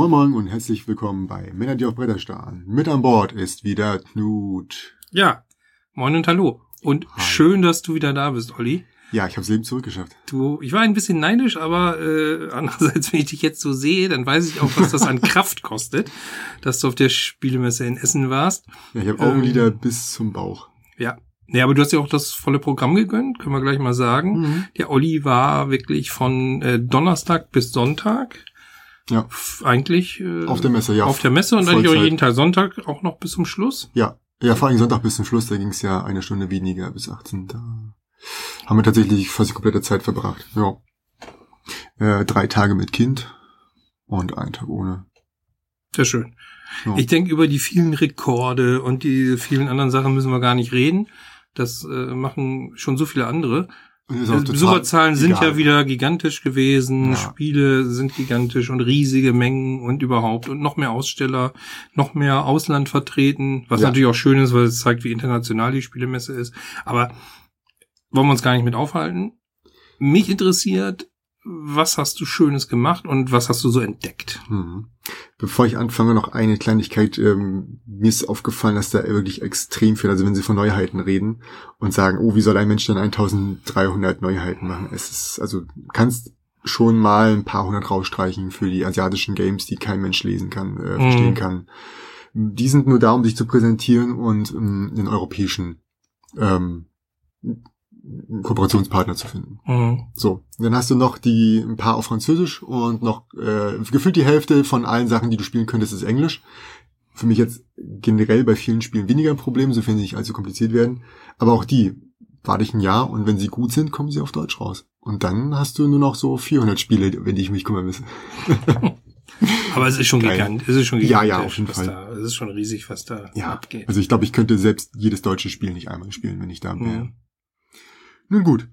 Moin Moin und herzlich willkommen bei Männer, die auf Bretter starren. Mit an Bord ist wieder Knut. Ja, moin und hallo. Und Hi. schön, dass du wieder da bist, Olli. Ja, ich habe Leben zurückgeschafft. Du, ich war ein bisschen neidisch, aber äh, andererseits, wenn ich dich jetzt so sehe, dann weiß ich auch, was das an Kraft kostet, dass du auf der Spielemesse in Essen warst. Ja, ich habe Ähm. Augenlider bis zum Bauch. Ja. Nee, aber du hast ja auch das volle Programm gegönnt, können wir gleich mal sagen. Mhm. Der Olli war wirklich von äh, Donnerstag bis Sonntag. Ja. Eigentlich äh, Auf der Messe, ja. auf der Messe und eigentlich auch Vollzeit. jeden Tag Sonntag auch noch bis zum Schluss. Ja, ja, vor allem Sonntag bis zum Schluss, da ging es ja eine Stunde weniger bis 18. Da haben wir tatsächlich fast die komplette Zeit verbracht. Ja. Äh, drei Tage mit Kind und einen Tag ohne. Sehr schön. Ja. Ich denke, über die vielen Rekorde und die vielen anderen Sachen müssen wir gar nicht reden. Das äh, machen schon so viele andere. Also Besucherzahlen sind egal. ja wieder gigantisch gewesen, Ja. Spiele sind gigantisch und riesige Mengen und überhaupt und noch mehr Aussteller, noch mehr Ausland vertreten, was Ja. natürlich auch schön ist, weil es zeigt, wie international die Spielemesse ist. Aber wollen wir uns gar nicht mit aufhalten. Mich interessiert, was hast du Schönes gemacht und was hast du so entdeckt? Mhm. Bevor ich anfange, noch eine Kleinigkeit. Ähm, mir ist aufgefallen, dass da wirklich extrem viel, also wenn sie von Neuheiten reden und sagen, oh, wie soll ein Mensch denn 1300 Neuheiten machen? Es ist, also kannst schon mal ein paar hundert rausstreichen für die asiatischen Games, die kein Mensch lesen kann, äh, verstehen Mhm. kann. Die sind nur da, um sich zu präsentieren und ähm, den europäischen ähm, Kooperationspartner zu finden. Mhm. So, dann hast du noch die ein paar auf Französisch und noch äh, gefühlt die Hälfte von allen Sachen, die du spielen könntest, ist Englisch. Für mich jetzt generell bei vielen Spielen weniger ein Problem, sofern sie nicht allzu kompliziert werden. Aber auch die warte ich ein Jahr und wenn sie gut sind, kommen sie auf Deutsch raus. Und dann hast du nur noch so 400 Spiele, wenn die ich mich kümmern müssen. Aber es ist schon gigantisch. Es ist schon Ja, gigantisch, ja, auf jeden Fall. Da, es ist schon riesig, was da Ja, abgeht. also ich glaube, ich könnte selbst jedes deutsche Spiel nicht einmal spielen, wenn ich da wäre. Mhm. Nun gut.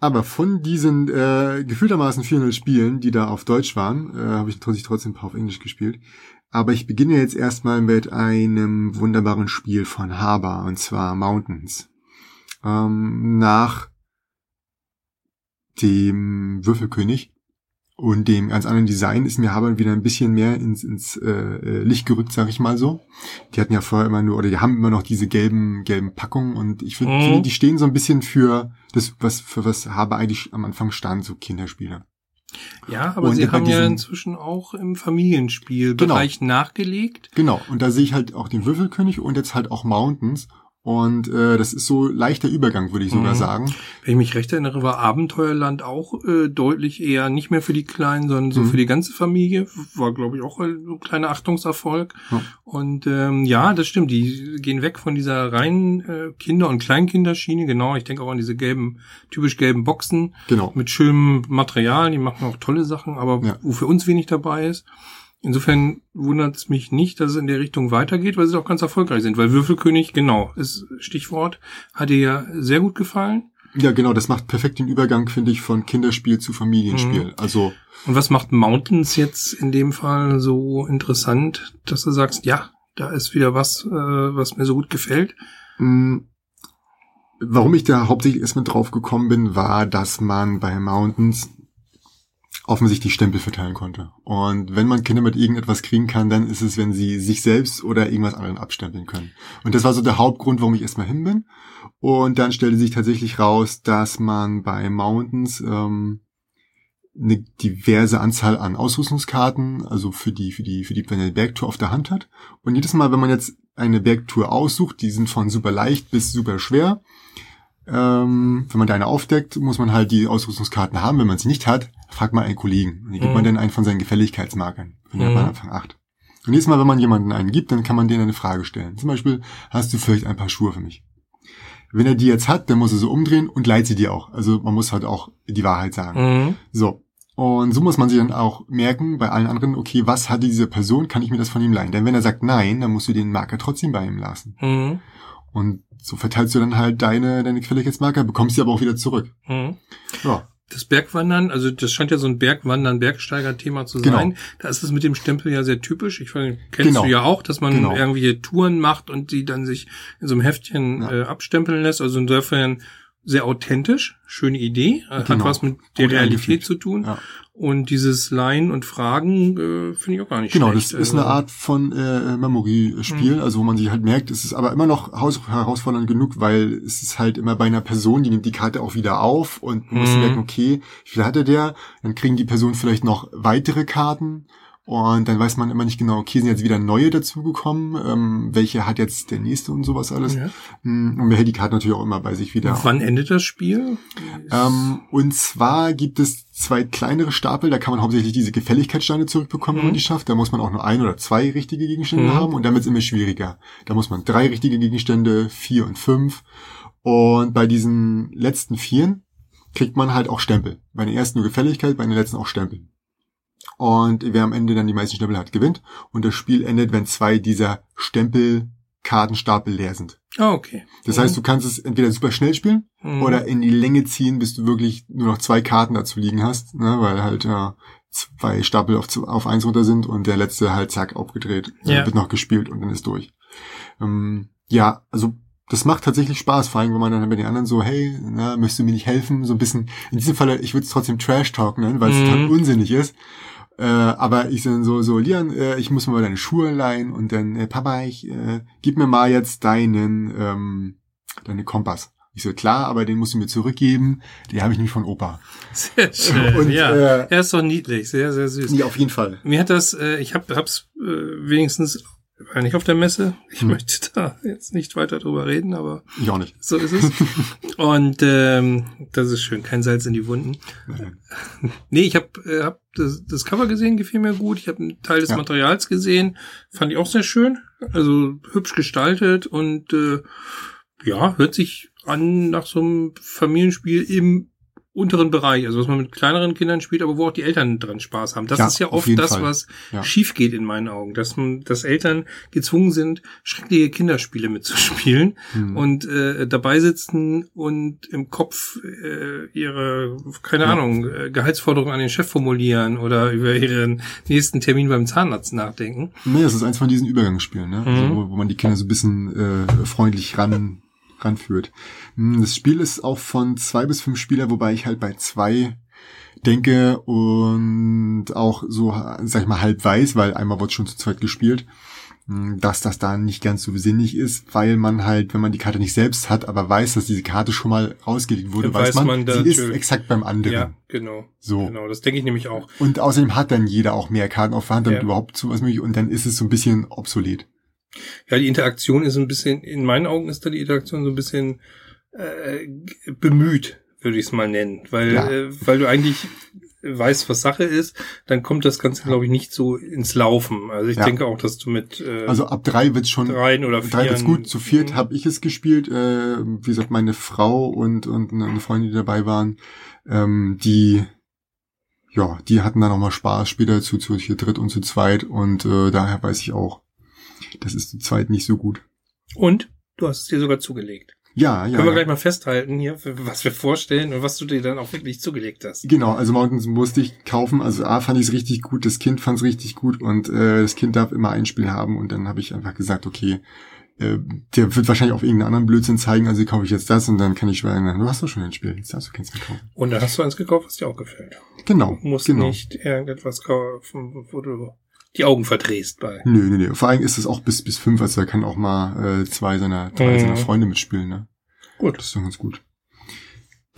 Aber von diesen äh, gefühltermaßen 400 Spielen, die da auf Deutsch waren, äh, habe ich natürlich trotzdem ein paar auf Englisch gespielt. Aber ich beginne jetzt erstmal mit einem wunderbaren Spiel von Haber, und zwar Mountains. Ähm, nach dem Würfelkönig und dem ganz anderen Design ist mir Haber wieder ein bisschen mehr ins, ins äh, äh, Licht gerückt, sag ich mal so. Die hatten ja vorher immer nur, oder die haben immer noch diese gelben, gelben Packungen und ich find, Mhm. finde, die stehen so ein bisschen für das, was, für was Haber eigentlich am Anfang stand, so Kinderspiele. Ja, aber Und sie haben ja inzwischen auch im Familienspielbereich nachgelegt. Genau, und da sehe ich halt auch den Würfelkönig und jetzt halt auch Mountains. Und äh, das ist so leichter Übergang, würde ich sogar Mhm. sagen. Wenn ich mich recht erinnere, war Abenteuerland auch äh, deutlich eher nicht mehr für die Kleinen, sondern so Mhm. für die ganze Familie. War, glaube ich, auch ein kleiner Achtungserfolg. Ja. Und ähm, ja, das stimmt. Die gehen weg von dieser reinen äh, Kinder- und Kleinkinderschiene. Genau, ich denke auch an diese gelben, typisch gelben Boxen Genau. mit schönem Material. Die machen auch tolle Sachen, aber Ja. wo für uns wenig dabei ist. Insofern wundert es mich nicht, dass es in der Richtung weitergeht, weil sie doch ganz erfolgreich sind. Weil Würfelkönig, genau, ist Stichwort, hat dir ja sehr gut gefallen. Ja, genau, das macht perfekt den Übergang, finde ich, von Kinderspiel zu Familienspiel. Mhm. Also, Und was macht Mountains jetzt in dem Fall so interessant, dass du sagst, ja, da ist wieder was, äh, was mir so gut gefällt? mh, warum ich da hauptsächlich erstmal drauf gekommen bin, war, dass man bei Mountains offensichtlich Stempel verteilen konnte. Und wenn man Kinder mit irgendetwas kriegen kann, dann ist es, wenn sie sich selbst oder irgendwas anderen abstempeln können. Und das war so der Hauptgrund, warum ich erstmal hin bin. Und dann stellte sich tatsächlich raus, dass man bei Mountains ähm, eine diverse Anzahl an Ausrüstungskarten, also für die, für die, für die für eine Bergtour auf der Hand hat. Und jedes Mal, wenn man jetzt eine Bergtour aussucht, die sind von super leicht bis super schwer. Ähm, wenn man da eine aufdeckt, muss man halt die Ausrüstungskarten haben. Wenn man sie nicht hat, fragt man einen Kollegen. Und die gibt Mhm. man dann einen von seinen Gefälligkeitsmarkern. Von der Mhm. man Anfang 8. Und jedes Mal, wenn man jemanden einen gibt, dann kann man denen eine Frage stellen. Zum Beispiel, hast du vielleicht ein paar Schuhe für mich? Wenn er die jetzt hat, dann muss er so umdrehen und leiht sie dir auch. Also man muss halt auch die Wahrheit sagen. Mhm. So. Und so muss man sich dann auch merken, bei allen anderen, okay, was hatte diese Person, kann ich mir das von ihm leihen? Denn wenn er sagt nein, dann musst du den Marker trotzdem bei ihm lassen. Mhm. Und so verteilst du dann halt deine, deine Qualitätsmarker, bekommst sie aber auch wieder zurück. Mhm. Ja. Das Bergwandern, also das scheint ja so ein Bergwandern, Bergsteiger-Thema zu Genau. sein. Da ist es mit dem Stempel ja sehr typisch. Ich weiß, kennst Genau. du ja auch, dass man Genau. irgendwie Touren macht und die dann sich in so einem Heftchen Ja. äh, abstempeln lässt. Also insofern sehr authentisch, schöne Idee, hat Genau. was mit der Gut Realität zu tun. Ja. Und dieses Leihen und Fragen äh, finde ich auch gar nicht Genau, schlecht. das ist eine Also, Art von äh, Memory-Spiel, Mhm. also wo man sich halt merkt, es ist aber immer noch herausfordernd genug, weil es ist halt immer bei einer Person, die nimmt die Karte auch wieder auf und man muss Mhm. merken, okay, wie viel hatte der? Dann kriegen die Personen vielleicht noch weitere Karten und dann weiß man immer nicht genau, okay, sind jetzt wieder neue dazugekommen, ähm, welche hat jetzt der nächste und sowas alles. Ja. Mm, Und man hält die Karte natürlich auch immer bei sich wieder. Wann endet das Spiel? Ähm, und zwar gibt es zwei kleinere Stapel, da kann man hauptsächlich diese Gefälligkeitssteine zurückbekommen, wenn man Mhm. die schafft. Da muss man auch nur ein oder zwei richtige Gegenstände Mhm. haben und damit ist immer schwieriger. Da muss man drei richtige Gegenstände, vier und fünf. Und bei diesen letzten vieren kriegt man halt auch Stempel. Bei den ersten nur Gefälligkeit, bei den letzten auch Stempel. Und wer am Ende dann die meisten Stempel hat, gewinnt. Und das Spiel endet, wenn zwei dieser Stempelkartenstapel leer sind. Ah, okay. Das heißt, du kannst es entweder super schnell spielen Mhm. oder in die Länge ziehen, bis du wirklich nur noch zwei Karten dazu liegen hast, ne, weil halt ja, zwei Stapel auf, auf eins runter sind und der letzte halt zack aufgedreht, Ja. äh, wird noch gespielt und dann ist durch. Ähm, ja, also das macht tatsächlich Spaß, vor allem wenn man dann bei den anderen so, hey, na, möchtest du mir nicht helfen? So ein bisschen, in diesem Fall, ich würde es trotzdem Trash Talk nennen, weil es Mhm. total unsinnig ist. Äh, aber ich dann so, so, Lian, äh, ich muss mal deine Schuhe leihen und dann, äh, Papa, ich, äh, gib mir mal jetzt deinen, ähm, deinen Kompass. Ich so, klar, aber den musst du mir zurückgeben. Den habe ich nämlich von Opa. Sehr schön. Und, ja, äh, er ist doch niedlich, sehr, sehr süß. Ja, auf jeden Fall. Mir hat das, äh, ich hab, hab's äh, wenigstens, war nicht auf der Messe. Ich Hm. möchte da jetzt nicht weiter drüber reden, aber Ich auch nicht. so ist es. Und ähm, das ist schön, kein Salz in die Wunden. Nee, ich habe äh, hab das, das Cover gesehen, gefiel mir gut. Ich habe einen Teil des Ja. Materials gesehen, fand ich auch sehr schön. Also hübsch gestaltet und äh, ja, hört sich an nach so einem Familienspiel im unteren Bereich, also was man mit kleineren Kindern spielt, aber wo auch die Eltern dran Spaß haben. Das Ja, ist ja oft das, Fall. was Ja. schief geht in meinen Augen, dass man, dass Eltern gezwungen sind, schreckliche Kinderspiele mitzuspielen Hm. und äh, dabei sitzen und im Kopf äh, ihre, keine Ja. Ahnung, äh, Gehaltsforderungen an den Chef formulieren oder über ihren nächsten Termin beim Zahnarzt nachdenken. Nee, das ist eins von diesen Übergangsspielen, ne? Also, Mhm. wo, wo man die Kinder so ein bisschen äh, freundlich ran ranführt. Hm, Das Spiel ist auch von zwei bis fünf Spieler, wobei ich halt bei zwei denke und auch so, sag ich mal, halb weiß, weil einmal wurde schon zu zweit gespielt, hm, dass das da nicht ganz so sinnig ist, weil man halt, wenn man die Karte nicht selbst hat, aber weiß, dass diese Karte schon mal rausgelegt wurde, Dann weiß, man, man sie ist exakt beim anderen. Ja, genau. So. Genau, das denke ich nämlich auch. Und außerdem hat dann jeder auch mehr Karten auf der Hand, damit Ja. überhaupt so was möglich und dann ist es so ein bisschen obsolet. Ja, die Interaktion ist ein bisschen, in meinen Augen ist da die Interaktion so ein bisschen äh, bemüht, würde ich es mal nennen. Weil, Ja. äh, weil du eigentlich weißt, was Sache ist, dann kommt das Ganze, glaube ich, nicht so ins Laufen. Also ich Ja. denke auch, dass du mit äh, Also ab drei wird's schon dreien oder vier. Drei wird's gut, zu viert habe ich es gespielt. Äh, wie gesagt, meine Frau und, und eine Freundin, die dabei waren, ähm, die, ja, die hatten dann auch mal Spaß später zu, zu hier dritt und zu zweit und äh, daher weiß ich auch, das ist zu zweit nicht so gut. Und du hast es dir sogar zugelegt. Ja, ja. Können wir ja. gleich mal festhalten hier, was wir vorstellen und was du dir dann auch wirklich zugelegt hast. Genau, also Mountains musste ich kaufen. Also A fand ich es richtig gut, das Kind fand es richtig gut und äh, das Kind darf immer ein Spiel haben und dann habe ich einfach gesagt, okay, äh, der wird wahrscheinlich auf irgendeinen anderen Blödsinn zeigen, also kaufe ich jetzt das und dann kann ich schwören, du hast doch schon ein Spiel, jetzt darfst du keins mehr kaufen. Und dann hast du eins gekauft, was dir auch gefällt. Genau, Du musst genau. nicht irgendetwas kaufen, wo du die Augen verdrehst bei. Nö, nö, nö. Vor allem ist es auch bis bis fünf, also da kann auch mal äh, zwei seiner, drei Mhm. seiner Freunde mitspielen, ne? Gut. Das ist doch ganz gut.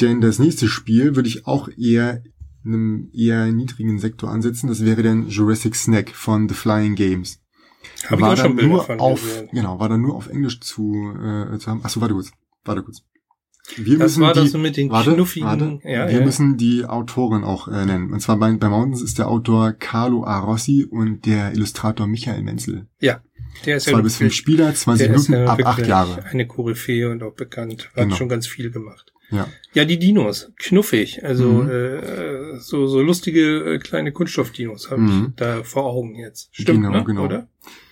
Denn das nächste Spiel würde ich auch eher in einem eher niedrigen Sektor ansetzen. Das wäre dann Jurassic Snack von The Flying Games. Ich war auch schon dann Bilder nur von auf, gesehen. genau, war dann nur auf Englisch zu, äh, zu haben. Achso, warte kurz, warte kurz. Wir Das müssen war die, das mit den warte, knuffigen. warte, Ja, wir ja. müssen die Autoren auch äh, nennen. Und zwar bei, bei Mountains ist der Autor Carlo A. Rossi und der Illustrator Michael Menzel. ja, der ist ja Zwei nun bis fünf Spieler, 20 der ist Minuten ja ab acht Jahre. Eine Koryphäe und auch bekannt. Hat Genau. schon ganz viel gemacht. Ja. Ja, die Dinos, knuffig, also Mhm. äh, so so lustige äh, kleine Kunststoffdinos habe Mhm. ich da vor Augen jetzt. Stimmt, Genau, ne? genau. oder?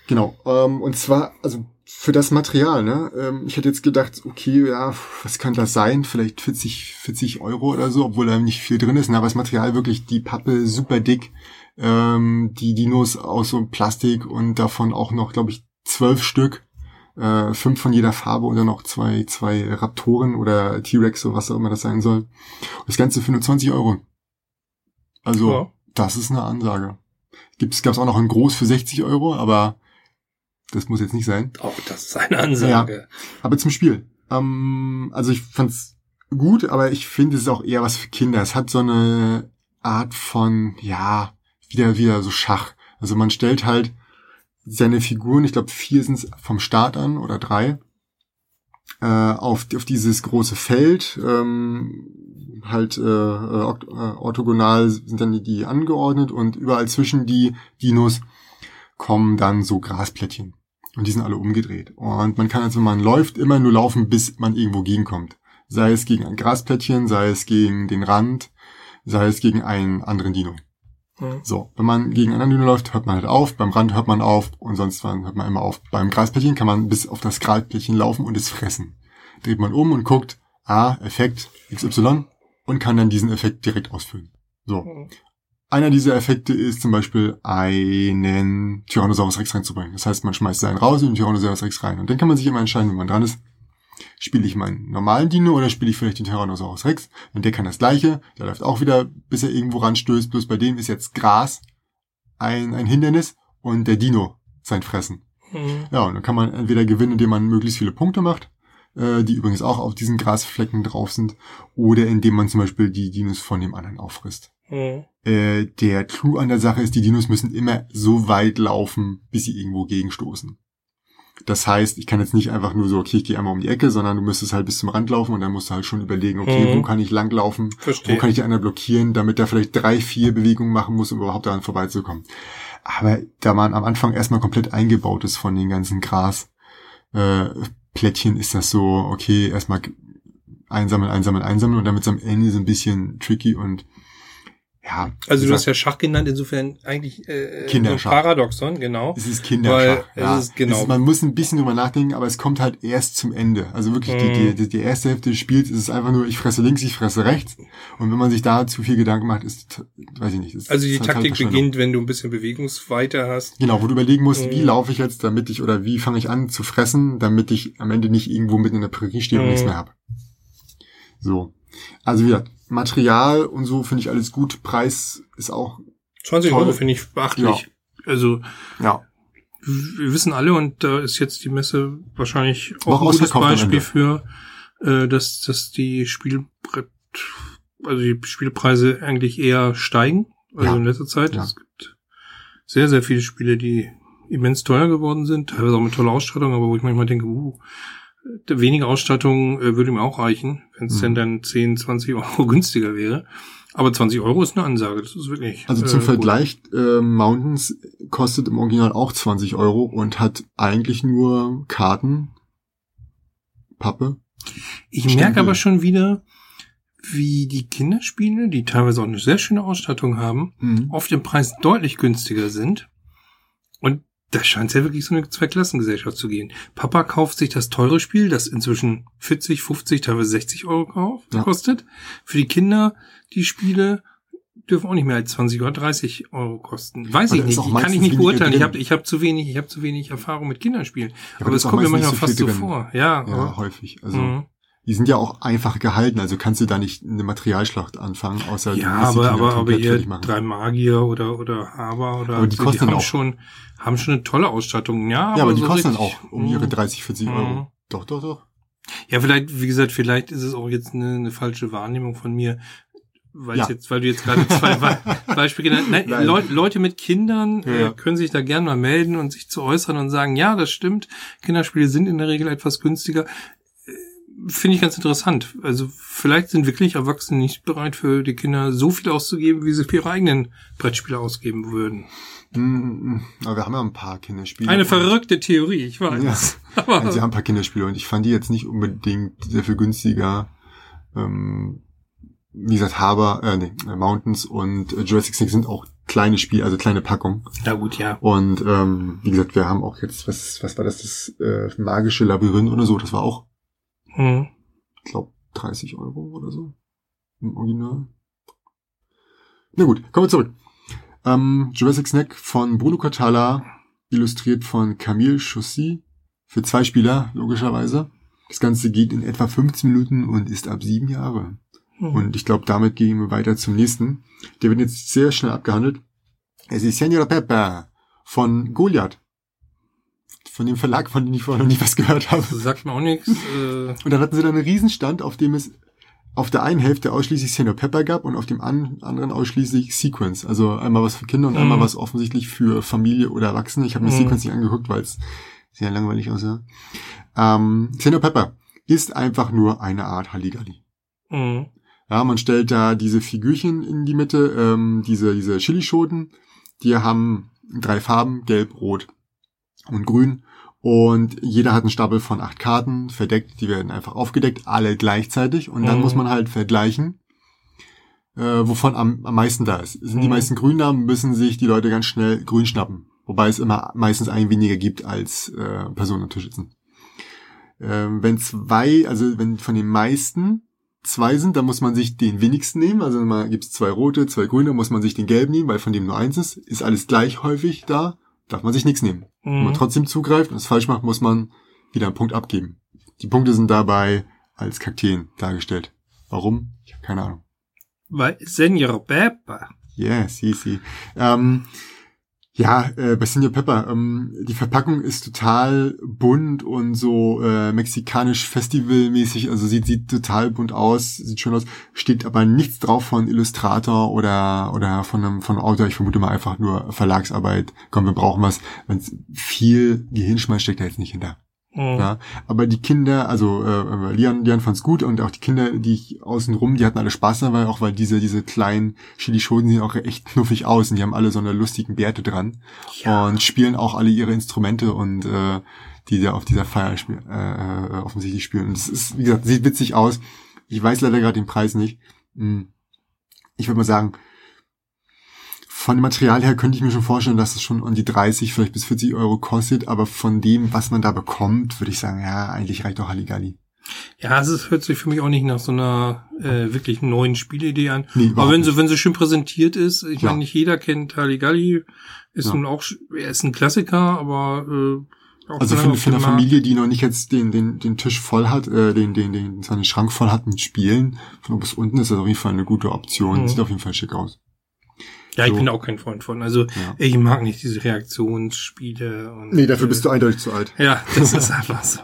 Genau. Ähm, und zwar, also für das Material, ne? Ähm, ich hätte jetzt gedacht, okay, ja, was könnte das sein? Vielleicht 40, 40 Euro oder so, obwohl da nicht viel drin ist. Ne? Aber das Material wirklich, die Pappe super dick, ähm, die Dinos aus so Plastik und davon auch noch, glaube ich, zwölf Stück. äh, fünf von jeder Farbe und dann noch zwei, zwei Raptoren oder T-Rex oder was auch immer das sein soll. Und das Ganze für nur 20 Euro. Also, Ja. das ist eine Ansage. Gibt's, gab's auch noch ein Groß für 60 Euro, aber das muss jetzt nicht sein. Auch das ist eine Ansage. Aber zum Spiel. Ähm, also ich fand's gut, aber ich finde es ist auch eher was für Kinder. Es hat so eine Art von, ja, wieder, wieder so Schach. Also man stellt halt seine Figuren, ich glaube vier sind's vom Start an oder drei, äh, auf, auf dieses große Feld, ähm, halt äh, äh, äh, orthogonal sind dann die, die angeordnet und überall zwischen die Dinos kommen dann so Grasplättchen. Und die sind alle umgedreht. Und man kann also, wenn man läuft, immer nur laufen, bis man irgendwo gegenkommt. Sei es gegen ein Grasplättchen, sei es gegen den Rand, sei es gegen einen anderen Dino. Mhm. So, wenn man gegen einen anderen Dino läuft, hört man halt auf, beim Rand hört man auf und sonst hört man immer auf. Beim Grasplättchen kann man bis auf das Grasplättchen laufen und es fressen. Dreht man um und guckt, ah, Effekt XY und kann dann diesen Effekt direkt ausführen. So. Mhm. Einer dieser Effekte ist zum Beispiel einen Tyrannosaurus Rex reinzubringen. Das heißt, man schmeißt seinen raus und den Tyrannosaurus Rex rein. Und dann kann man sich immer entscheiden, wenn man dran ist, spiele ich meinen normalen Dino oder spiele ich vielleicht den Tyrannosaurus Rex? Und der kann das gleiche. Der läuft auch wieder, bis er irgendwo ranstößt. Bloß bei dem ist jetzt Gras ein, ein Hindernis und der Dino sein Fressen. Mhm. Ja, und dann kann man entweder gewinnen, indem man möglichst viele Punkte macht, äh, die übrigens auch auf diesen Grasflecken drauf sind, oder indem man zum Beispiel die Dinos von dem anderen auffrisst. Mhm. Äh, der Clou an der Sache ist, die Dinos müssen immer so weit laufen, bis sie irgendwo gegenstoßen. Das heißt, ich kann jetzt nicht einfach nur so, okay, ich gehe einmal um die Ecke, sondern du müsstest halt bis zum Rand laufen und dann musst du halt schon überlegen, okay, Mhm. wo kann ich langlaufen, Verstehe. wo kann ich die anderen blockieren, damit der vielleicht drei, vier Bewegungen machen muss, um überhaupt daran vorbeizukommen. Aber da man am Anfang erstmal komplett eingebaut ist von den ganzen Gras, äh, Plättchen, ist das so, okay, erstmal einsammeln, einsammeln, einsammeln und damit ist am Ende so ein bisschen tricky und ja. Also du hast gesagt, ja Schach genannt, insofern eigentlich äh, Kinderschach. so ein Paradoxon, genau. Es ist Kinderschach. Weil ja. es ist genau- Es man muss ein bisschen drüber nachdenken, aber es kommt halt erst zum Ende. Also wirklich die, Mhm. die, die erste Hälfte des Spiels ist es einfach nur, ich fresse links, ich fresse rechts. Und wenn man sich da zu viel Gedanken macht, ist, weiß ich nicht. Ist Also die total Taktik beginnt, wenn du ein bisschen Bewegungsweite hast. Genau, wo du überlegen musst, wie Mhm. laufe ich jetzt, damit ich, oder wie fange ich an zu fressen, damit ich am Ende nicht irgendwo mitten in der Prärie stehe und Mhm. nichts mehr habe. So. Also wieder, Material und so finde ich alles gut. Preis ist auch, 20 Toll. Euro finde ich beachtlich. Also ja, wir wissen alle, und da ist jetzt die Messe wahrscheinlich War auch ein gutes Beispiel für, äh, dass, dass die Spielbrett, also die Spielpreise eigentlich eher steigen, also Ja. in letzter Zeit. Ja. Es gibt sehr, sehr viele Spiele, die immens teuer geworden sind, teilweise auch mit toller Ausstattung, aber wo ich manchmal denke, uh, weniger Ausstattung äh, würde mir auch reichen, wenn es Mhm. denn dann 10, 20 Euro günstiger wäre. Aber 20 Euro ist eine Ansage, das ist wirklich. Also äh, zum gut. Vergleich, äh, Mountains kostet im Original auch 20 Euro und hat eigentlich nur Karten, Pappe. Ich Stempel. merke aber schon wieder, wie die Kinderspiele, die teilweise auch eine sehr schöne Ausstattung haben, Mhm. auf dem Preis deutlich günstiger sind. Und da scheint es ja wirklich so eine Zweiklassengesellschaft zu gehen. Papa kauft sich das teure Spiel, das inzwischen 40, 50, teilweise 60 Euro kauf- Ja. kostet. Für die Kinder, die Spiele dürfen auch nicht mehr als 20 oder 30 Euro kosten. Weiß Aber ich nicht, kann ich nicht beurteilen. Ich habe ich hab zu wenig, ich habe zu wenig Erfahrung mit Kinderspielen. aber aber auch kommt mir manchmal fast so vor. Ja, Ja, häufig. Also Mhm. Die sind ja auch einfach gehalten, also kannst du da nicht eine Materialschlacht anfangen, außer Ja, die aber, aber, aber machen. drei Magier oder, oder Haber oder Aber die so, kosten haben auch. schon, haben schon eine tolle Ausstattung. Ja, ja, aber die so kosten dann auch um ihre Mhm. 30, 40 Mhm. Euro. Doch, doch, doch. Ja, vielleicht, wie gesagt, vielleicht ist es auch jetzt eine, eine falsche Wahrnehmung von mir, weil Ja. jetzt, weil du jetzt gerade zwei Be- Beispiele genannt Nein, Nein. Leut, Leute mit Kindern ja. äh, können sich da gerne mal melden und sich zu äußern und sagen, ja, das stimmt, Kinderspiele sind in der Regel etwas günstiger. Finde ich ganz interessant. Also vielleicht sind wirklich Erwachsene nicht bereit für die Kinder so viel auszugeben, wie sie für ihre eigenen Brettspiele ausgeben würden. Mhm, aber wir haben ja ein paar Kinderspiele. Eine verrückte Theorie, ich weiß. Ja. Aber Also, sie haben ein paar Kinderspiele und ich fand die jetzt nicht unbedingt sehr viel günstiger. Ähm, wie gesagt, Haber, äh, nee, Mountains und äh, Jurassic Six sind auch kleine Spiele, also kleine Packungen. na gut, ja. Und ähm, wie gesagt, wir haben auch jetzt, was, was war das, das äh, magische Labyrinth oder so, das war auch, Hm. ich glaube, 30 Euro oder so im Original. Na gut, kommen wir zurück. Ähm, Jurassic Snack von Bruno Catala, illustriert von Camille Chaussy, Für zwei Spieler, logischerweise. Das Ganze geht in etwa 15 Minuten und ist ab sieben Jahre. Mhm. Und ich glaube, damit gehen wir weiter zum nächsten. Der wird jetzt sehr schnell abgehandelt. Es ist Senor Pepper von Goliath. Von dem Verlag, von dem ich vorher noch nie was gehört habe. Das sagt mir auch nichts. Äh, Und dann hatten sie da einen Riesenstand, auf dem es auf der einen Hälfte ausschließlich Senor Pepper gab und auf dem an, anderen ausschließlich Sequence. Also einmal was für Kinder und Mhm. einmal was offensichtlich für Familie oder Erwachsene. Ich habe mir Mhm. Sequence nicht angeguckt, weil es sehr langweilig aussah. Ähm, Senor Pepper ist einfach nur eine Art Halligalli. mh. Ja, man stellt da diese Figürchen in die Mitte, ähm, diese, diese Chilischoten. Die haben drei Farben, gelb, rot und grün. Und jeder hat einen Stapel von acht Karten, verdeckt, die werden einfach aufgedeckt, alle gleichzeitig. Und dann Mhm. muss man halt vergleichen, äh, wovon am, am meisten da ist. Sind die Mhm. meisten grün da, müssen sich die Leute ganz schnell grün schnappen. Wobei es immer meistens ein weniger gibt als äh, Personen am Tisch sitzen. Ähm, wenn zwei, also wenn von den meisten zwei sind, dann muss man sich den wenigsten nehmen. Also gibt es zwei rote, zwei grüne, muss man sich den gelben nehmen, weil von dem nur eins ist. Ist alles gleich häufig da, darf man sich nichts nehmen. Wenn man Mhm. trotzdem zugreift und es falsch macht, muss man wieder einen Punkt abgeben. Die Punkte sind dabei als Kakteen dargestellt. Warum? Ich habe keine Ahnung. Weil Senor Pepper. Yes, easy. Ähm, ja, äh, bei Senor Pepper, ähm, die Verpackung ist total bunt und so äh, mexikanisch festivalmäßig, also sieht, sieht total bunt aus, sieht schön aus, steht aber nichts drauf von Illustrator oder oder von einem von Autor, ich vermute mal einfach nur Verlagsarbeit. Komm, wir brauchen was, wenn viel Gehirnschmalz steckt da jetzt nicht hinter. Mhm. Ja, aber die Kinder, also äh, Lian, Lian fand's gut und auch die Kinder, die ich außen rum, die hatten alle Spaß dabei, auch weil diese diese kleinen Chilischoten sehen auch echt knuffig aus und die haben alle so eine lustigen Bärte dran Ja. und spielen auch alle ihre Instrumente und äh, die da auf dieser Feier spiel, äh, äh, offensichtlich spielen. Und das ist, wie gesagt, sieht witzig aus. Ich weiß leider gerade den Preis nicht. Hm. Ich würde mal sagen, von dem Material her könnte ich mir schon vorstellen, dass es schon um die 30, vielleicht bis 40 Euro kostet, aber von dem, was man da bekommt, würde ich sagen, ja, eigentlich reicht doch Halligalli. Ja, es ist, hört sich für mich auch nicht nach so einer äh, wirklich neuen Spielidee an. Nee, Aber wenn sie, wenn sie schön präsentiert ist, ich Ja. meine, nicht jeder kennt Halligalli, ist Ja. nun auch, er ist ein Klassiker, aber äh, auch Also für, für eine. Familie, die noch nicht jetzt den, den, den Tisch voll hat, äh, den, den, den, seinen Schrank voll hat mit Spielen, von oben bis unten ist das auf jeden Fall eine gute Option. Mhm. Sieht auf jeden Fall schick aus. Ja, ich so. bin auch kein Freund von. Also Ja. ich mag nicht diese Reaktionsspiele. Und, Nee, dafür bist äh, du eindeutig zu alt. Ja, das ist einfach so.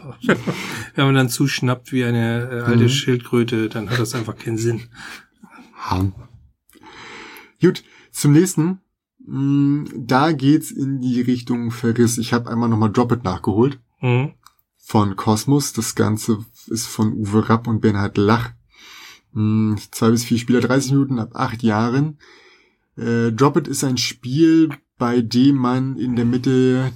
Wenn man dann zuschnappt wie eine äh, alte Mhm. Schildkröte, dann hat das einfach keinen Sinn. Ha. Gut, zum nächsten. Mm, Da geht's in die Richtung Verriss. Ich habe einmal nochmal Drop It nachgeholt Mhm. von Kosmos. Das Ganze ist von Uwe Rapp und Bernhard Lach. Mm, Zwei bis vier Spieler, 30 Minuten ab acht Jahren. Äh, Drop It ist ein Spiel, bei dem man in der Mitte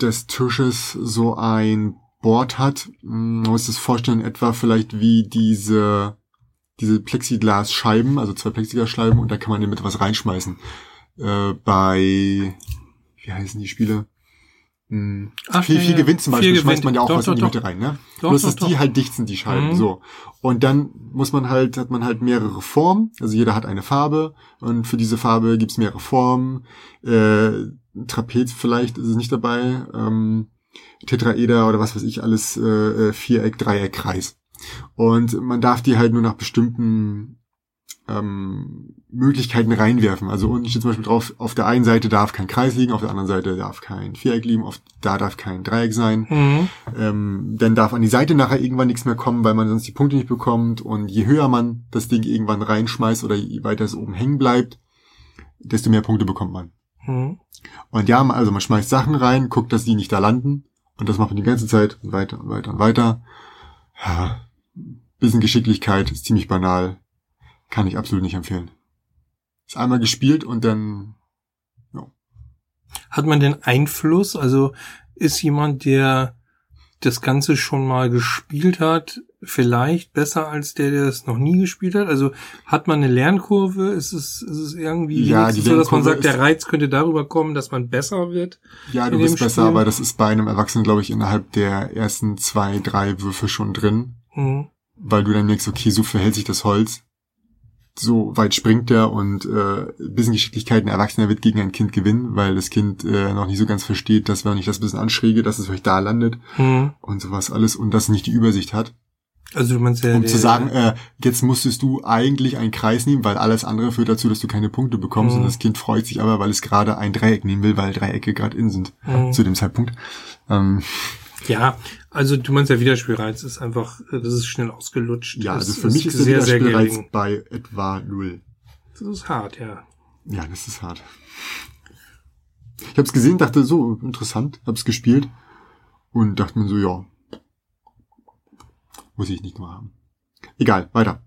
des Tisches so ein Board hat. Man muss das vorstellen, etwa vielleicht wie diese, diese Plexiglasscheiben, also zwei Plexiglasscheiben und da kann man Mitte was reinschmeißen. Äh, bei, wie heißen die Spiele? Ach, viel, ja, viel. Gewinn zum Beispiel schmeißt man ja auch Doch, was in die doch, Mitte doch. rein, ne? Doch, Bloß, doch, dass die doch. halt dicht sind, die Scheiben, Mhm. so. Und dann muss man halt, hat man halt mehrere Formen, also jeder hat eine Farbe und für diese Farbe gibt's mehrere Formen, äh, Trapez vielleicht ist es nicht dabei, ähm, Tetraeder oder was weiß ich alles, äh, äh, Viereck, Dreieck, Kreis. Und man darf die halt nur nach bestimmten ähm, Möglichkeiten reinwerfen. Also unten steht zum Beispiel drauf, auf der einen Seite darf kein Kreis liegen, auf der anderen Seite darf kein Viereck liegen, auf, da darf kein Dreieck sein. Mhm. Ähm, dann darf an die Seite nachher irgendwann nichts mehr kommen, weil man sonst die Punkte nicht bekommt. Und je höher man das Ding irgendwann reinschmeißt oder je weiter es oben hängen bleibt, desto mehr Punkte bekommt man. Mhm. Und ja, also man schmeißt Sachen rein, guckt, dass die nicht da landen. Und das macht man die ganze Zeit und weiter und weiter und weiter. Ja, bisschen Geschicklichkeit, ist ziemlich banal. Kann ich absolut nicht empfehlen. Ist einmal gespielt und dann, Hat man denn Einfluss? Also ist jemand, der das Ganze schon mal gespielt hat, vielleicht besser als der, der es noch nie gespielt hat? Also hat man eine Lernkurve? Ist es, ist es irgendwie Ja, die so, dass man sagt, der Reiz könnte darüber kommen, dass man besser wird? ja, du bist besser, Spiel? aber das ist bei einem Erwachsenen, glaube ich, innerhalb der ersten zwei, drei Würfe schon drin. Mhm. Weil du dann merkst, okay, so verhält sich das Holz. So weit springt er und äh, bisschen Geschicklichkeit ein Erwachsener wird gegen ein Kind gewinnen, weil das Kind äh, noch nicht so ganz versteht, dass wenn ich das bisschen anschräge, dass es vielleicht da landet Mhm. und sowas alles und das nicht die Übersicht hat. Also du meinst ja, Um zu sagen, äh, jetzt musstest du eigentlich einen Kreis nehmen, weil alles andere führt dazu, dass du keine Punkte bekommst Mhm. und das Kind freut sich aber, weil es gerade ein Dreieck nehmen will, weil Dreiecke gerade in sind Mhm. zu dem Zeitpunkt. Ähm, Ja, also du meinst der Wiederspielreiz ist einfach, das ist schnell ausgelutscht. ja, Das also für mich ist der Wiederspielreiz bei etwa null. Das ist hart, ja. Ja, das ist hart. Ich habe es gesehen, dachte so interessant, habe es gespielt und dachte mir so, ja, muss ich nicht mehr haben. Egal, weiter.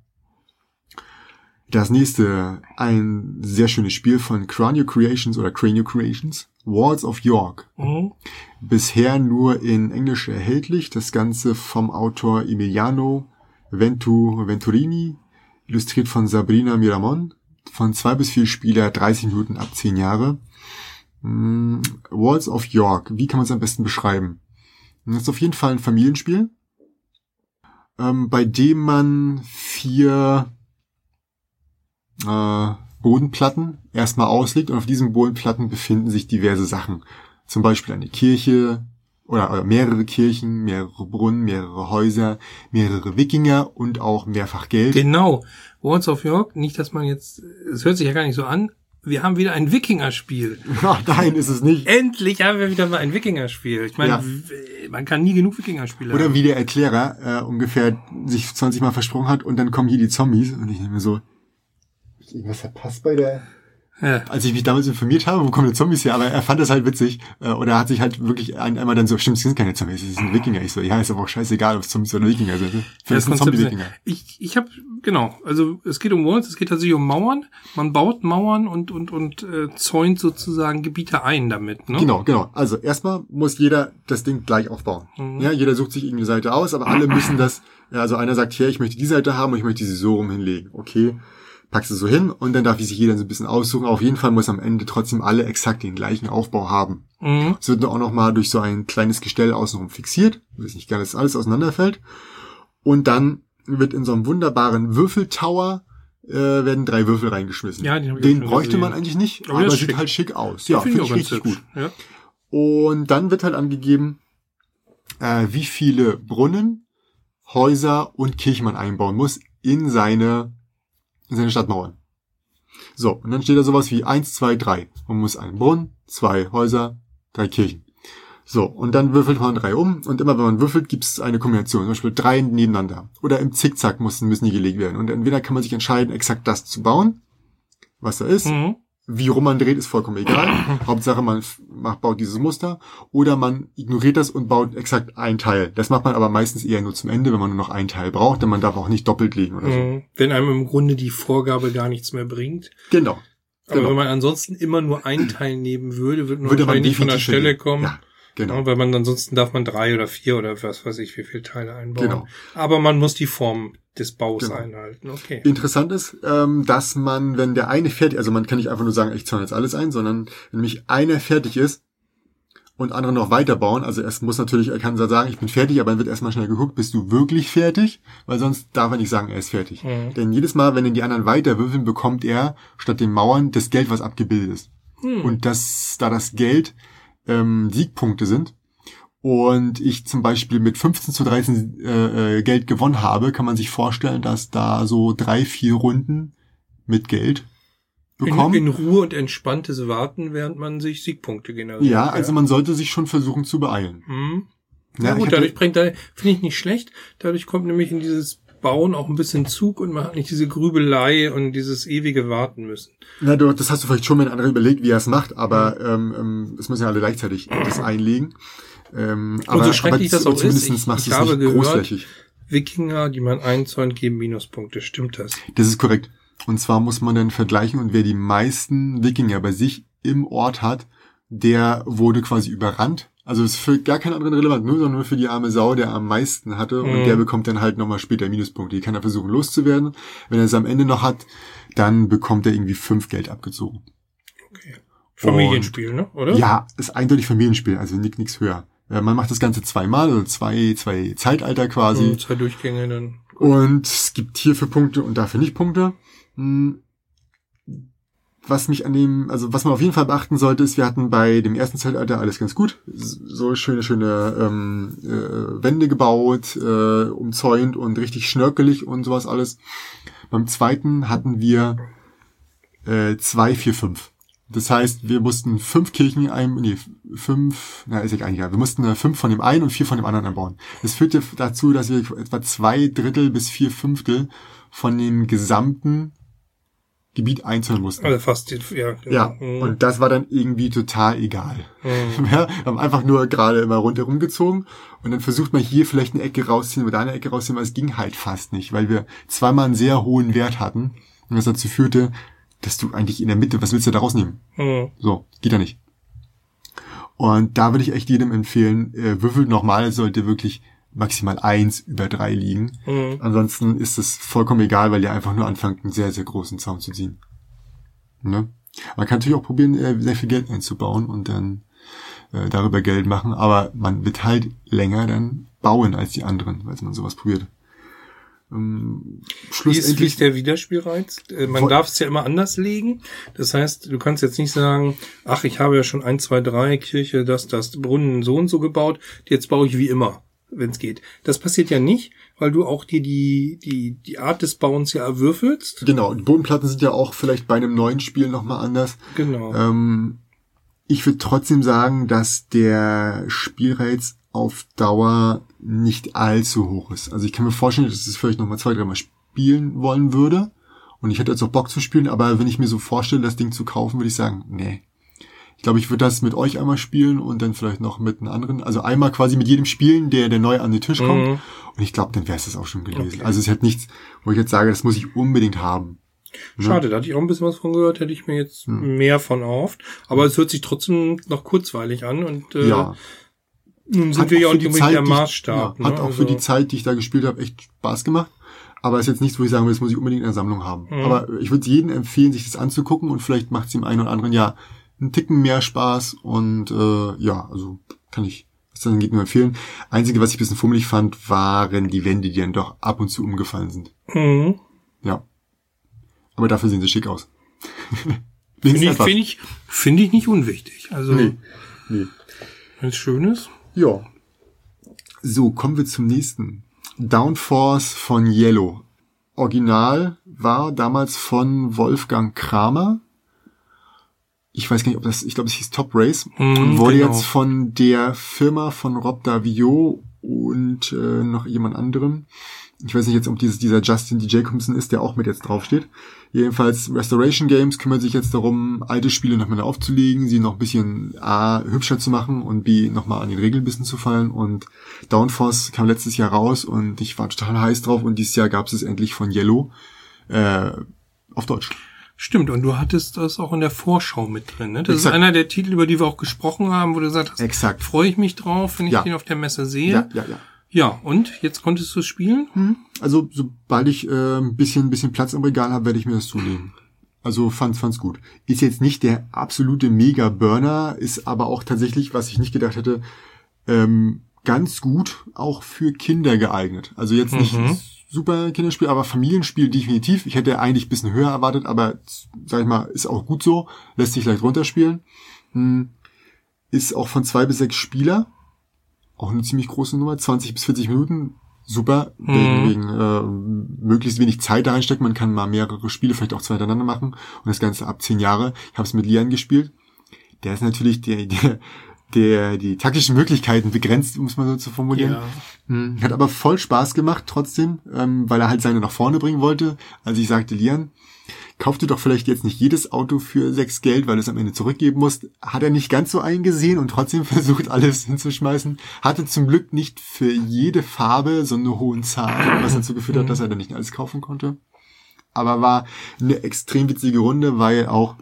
Das nächste, ein sehr schönes Spiel von Cranio Creations oder Cranio Creations, Walls of York. Mhm. Bisher nur in Englisch erhältlich, das Ganze vom Autor Emiliano Ventu Venturini, illustriert von Sabrina Miramon, von zwei bis vier Spieler, 30 Minuten ab 10 Jahre. Mm, Walls of York, wie kann man es am besten beschreiben? Das ist auf jeden Fall ein Familienspiel, ähm, bei dem man vier äh, Bodenplatten erstmal auslegt und auf diesen Bodenplatten befinden sich diverse Sachen. Zum Beispiel eine Kirche oder, oder mehrere Kirchen, mehrere Brunnen, mehrere Häuser, mehrere Wikinger und auch mehrfach Geld. Genau. Walls of York, nicht, dass man jetzt, es hört sich ja gar nicht so an, wir haben wieder ein Wikinger-Spiel. Ach, nein, ist es nicht. Endlich haben wir wieder mal ein Wikinger-Spiel. Ich meine, Ja. man kann nie genug Wikinger-Spiele Oder haben. wie der Erklärer äh, ungefähr sich 20 Mal versprochen hat und dann kommen hier die Zombies und ich denke mir so, ich irgendwas verpasst bei der Ja. als ich mich damals informiert habe, wo kommen die Zombies her, aber er fand das halt witzig. Äh, oder er hat sich halt wirklich ein, einmal dann so, stimmt, es sind keine Zombies, es sind Wikinger. Ich so, ja, ist aber auch scheißegal, ob es Zombies oder Wikinger sind. Für Das das sind Konzept ist- Zombie-Wikinger. Ich, ich habe genau, also es geht um Walls, es geht tatsächlich um Mauern. Man baut Mauern und und und äh, zäunt sozusagen Gebiete ein damit. Ne? Genau, genau. Also erstmal muss jeder das Ding gleich aufbauen. Mhm. Ja, jeder sucht sich irgendeine Seite aus, aber alle müssen das, ja, also einer sagt, hier, ich möchte die Seite haben und ich möchte sie so rum hinlegen. Okay, packst du so hin und dann darf sich jeder so ein bisschen aussuchen. Auf jeden Fall muss am Ende trotzdem alle exakt den gleichen Aufbau haben. Mhm. Es wird auch nochmal durch so ein kleines Gestell außenrum fixiert. Ich weiß nicht, gar dass alles auseinanderfällt. Und dann wird in so einem wunderbaren Würfeltower äh, werden drei Würfel reingeschmissen. Ja, den ich den bräuchte gesehen. man eigentlich nicht, Aber aber, sieht schick. halt schick aus. Ja, Finde finde ich richtig gut. Ja. Und dann wird halt angegeben, äh, wie viele Brunnen, Häuser und Kirchen man einbauen muss in seine, in seine Stadtmauern. So, und dann steht da sowas wie eins, zwei, drei. Man muss einen Brunnen, zwei Häuser, drei Kirchen. So, und dann würfelt man drei um und immer wenn man würfelt, gibt es eine Kombination. Zum Beispiel drei nebeneinander. Oder im Zickzack müssen, müssen die gelegt werden. Und entweder kann man sich entscheiden, exakt das zu bauen, was da ist, Mhm. Wie rum man dreht, ist vollkommen egal. Hauptsache, man macht, baut dieses Muster. Oder man ignoriert das und baut exakt ein Teil. Das macht man aber meistens eher nur zum Ende, wenn man nur noch ein Teil braucht, denn man darf auch nicht doppelt legen oder so. Mhm. Wenn einem im Grunde die Vorgabe gar nichts mehr bringt. Genau. Aber Genau. wenn man ansonsten immer nur einen Teil nehmen würde, würde man Würde man nicht von der Stelle kommen. Ja, genau. Ja, weil man ansonsten darf man drei oder vier oder was weiß ich, wie viele Teile einbauen. Genau. Aber man muss die Form des Baus Genau. einhalten. Okay. Interessant ist, ähm, dass man, wenn der eine fertig, also man kann nicht einfach nur sagen, ich zahle jetzt alles ein, sondern wenn nämlich einer fertig ist und andere noch weiterbauen, also es muss natürlich, er kann sagen, ich bin fertig, aber dann wird erstmal schnell geguckt, bist du wirklich fertig? Weil sonst darf er nicht sagen, er ist fertig. Mhm. Denn jedes Mal, wenn ihn die anderen weiterwürfeln, bekommt er statt den Mauern das Geld, was abgebildet ist. Hm. Und das, da das Geld ähm, Siegpunkte sind und ich zum Beispiel mit 15 zu 13 äh, äh, Geld gewonnen habe, kann man sich vorstellen, dass da so drei, vier Runden mit Geld in, bekommen. in Ruhe und entspanntes Warten, während man sich Siegpunkte generiert. ja, also man sollte sich schon versuchen zu beeilen. Hm. Ja, Ja, ich gut, dadurch bringt da, finde ich nicht schlecht. Dadurch kommt nämlich in dieses Bauen auch ein bisschen Zug und man hat nicht diese Grübelei und dieses ewige Warten müssen. Na, du, das hast du vielleicht schon mal in anderen überlegt, wie er es macht, aber ähm, ähm, es müssen ja alle gleichzeitig das einlegen. Ähm, aber, so schrecklich aber das auch ist, ich- machst ich habe nicht gehört- großflächig. Wikinger, die man einzäunt, geben Minuspunkte. Stimmt das? Das ist korrekt. Und zwar muss man dann vergleichen und wer die meisten Wikinger bei sich im Ort hat, der wurde quasi überrannt. Also ist für gar keinen anderen relevant, nur sondern nur für die arme Sau, der am meisten hatte und Mhm. der bekommt dann halt nochmal später Minuspunkte. Die kann er versuchen loszuwerden. Wenn er es am Ende noch hat, dann bekommt er irgendwie fünf Geld abgezogen. Okay. Familienspiel, ne? Oder? Ja, ist eindeutig Familienspiel, also nichts höher. Äh, Man macht das Ganze zweimal, also zwei, zwei Zeitalter quasi. Mhm, Zwei Durchgänge dann. Und es gibt hierfür Punkte und dafür nicht Punkte. Hm. Was mich an dem, also was man auf jeden Fall beachten sollte, ist, wir hatten bei dem ersten Zeitalter alles ganz gut. So schöne, schöne ähm, äh, Wände gebaut, äh, umzäunt und richtig schnörkelig und sowas alles. Beim zweiten hatten wir äh, zwei, vier, fünf. Das heißt, wir mussten fünf Kirchen ein, nee, fünf, na, ist ja egal, wir mussten äh, fünf von dem einen und vier von dem anderen einbauen. Das führte dazu, dass wir etwa zwei Drittel bis vier Fünftel von dem gesamten Gebiet einzeln mussten. Also fast, ja. Genau. Ja, mhm. und das war dann irgendwie total egal. Mhm. Wir haben einfach nur gerade immer rundherum gezogen und dann versucht man hier vielleicht eine Ecke rausziehen oder eine Ecke rausziehen, aber es ging halt fast nicht, weil wir zweimal einen sehr hohen Wert hatten und das dazu führte, dass du eigentlich in der Mitte, was willst du da rausnehmen? Mhm. So, geht ja nicht. Und da würde ich echt jedem empfehlen, äh, würfelt nochmal, sollte wirklich maximal eins über drei liegen. Mhm. Ansonsten ist es vollkommen egal, weil ihr einfach nur anfangt, einen sehr, sehr großen Zaun zu ziehen. Ne? Man kann natürlich auch probieren, äh, sehr viel Geld einzubauen und dann äh, darüber Geld machen, aber man wird halt länger dann bauen als die anderen, weil man sowas probiert. Ähm, schlussendlich wie ist, der Wiederspielreiz? Äh, man darf es ja immer anders legen. Das heißt, du kannst jetzt nicht sagen, ach, ich habe ja schon ein, zwei, drei Kirche, das, das Brunnen so und so gebaut, jetzt baue ich wie immer, wenn es geht. Das passiert ja nicht, weil du auch dir die, die, die Art des Bauens ja erwürfelst. Genau, die Bodenplatten sind ja auch vielleicht bei einem neuen Spiel nochmal anders. Genau. Ähm, ich würde trotzdem sagen, dass der Spielreiz auf Dauer nicht allzu hoch ist. Also ich kann mir vorstellen, dass ich es vielleicht nochmal zwei, dreimal spielen wollen würde. Und ich hätte jetzt auch Bock zu spielen, aber wenn ich mir so vorstelle, das Ding zu kaufen, würde ich sagen, nee. Ich glaube, ich würde das mit euch einmal spielen und dann vielleicht noch mit einem anderen. Also einmal quasi mit jedem spielen, der, der neu an den Tisch kommt. Mhm. Und ich glaube, dann wäre es das auch schon gewesen. Okay. Also es hat nichts, wo ich jetzt sage, das muss ich unbedingt haben. Ne? Schade, da hatte ich auch ein bisschen was von gehört, hätte ich mir jetzt hm. mehr von erhofft. Aber es hört sich trotzdem noch kurzweilig an und äh, ja. Nun sind wir ja auch nicht unbedingt der Maßstab. Ja, hat ne? auch also. für die Zeit, die ich da gespielt habe, echt Spaß gemacht. Aber ist jetzt nichts, wo ich sagen will, das muss ich unbedingt in der Sammlung haben. Mhm. Aber ich würde jedem empfehlen, sich das anzugucken und vielleicht macht es im einen oder anderen Jahr einen Ticken mehr Spaß. Und äh, ja, also kann ich das dann geht nur empfehlen. Einzige, was ich ein bisschen fummelig fand, waren die Wände, die dann doch ab und zu umgefallen sind. Mhm. Ja. Aber dafür sehen sie schick aus. Finde ich, find ich, find ich nicht unwichtig. Also, nee. Nee. Wenn ist. Ja. So, kommen wir zum nächsten. Downforce von Yellow. Original war damals von Wolfgang Kramer. Ich weiß gar nicht, ob das, ich glaube, es hieß Top Race. Mm, und wurde genau. jetzt von der Firma von Rob Davio und äh, noch jemand anderem ich weiß nicht jetzt, ob dieses, dieser Justin D. Jacobson ist, der auch mit jetzt draufsteht. Jedenfalls Restoration Games kümmert sich jetzt darum, alte Spiele nochmal aufzulegen, sie noch ein bisschen A, hübscher zu machen und B, nochmal an den Regeln ein bisschen zu fallen. Und Downforce kam letztes Jahr raus und ich war total heiß drauf und dieses Jahr gab es es endlich von Yellow äh, auf Deutsch. Stimmt, und du hattest das auch in der Vorschau mit drin. Ne? Das Exakt. ist einer der Titel, über die wir auch gesprochen haben, wo du gesagt hast, Exakt. freue ich mich drauf, wenn ich ja. den auf der Messe sehe. Ja, ja, ja. Ja, und jetzt konntest du es spielen? Hm. Also sobald ich äh, ein bisschen, ein bisschen Platz im Regal habe, werde ich mir das zulegen. Also fand's, fand's gut. Ist jetzt nicht der absolute Mega-Burner, ist aber auch tatsächlich, was ich nicht gedacht hätte, ähm, ganz gut auch für Kinder geeignet. Also jetzt nicht mhm. Super Kinderspiel, aber Familienspiel definitiv. Ich hätte eigentlich bisschen höher erwartet, aber sag ich mal, ist auch gut so. Lässt sich leicht runterspielen. Hm. Ist auch von zwei bis sechs Spieler auch eine ziemlich große Nummer, 20 bis 40 Minuten, super, mhm. wegen, wegen äh, möglichst wenig Zeit da reinstecken. Man kann mal mehrere Spiele vielleicht auch zwei hintereinander machen und das Ganze ab zehn Jahre. Ich habe es mit Lian gespielt. Der ist natürlich der, der, der die taktischen Möglichkeiten begrenzt, muss man so zu formulieren. Ja. Hm, hat aber voll Spaß gemacht trotzdem, ähm, weil er halt seine nach vorne bringen wollte. Also ich sagte Lian, kauf dir doch vielleicht jetzt nicht jedes Auto für sechs Geld, weil du es am Ende zurückgeben musst. Hat er nicht ganz so eingesehen und trotzdem versucht, alles hinzuschmeißen. Hatte zum Glück nicht für jede Farbe so eine hohe Zahl, was dazu geführt hat, dass er dann nicht alles kaufen konnte. Aber war eine extrem witzige Runde, weil auch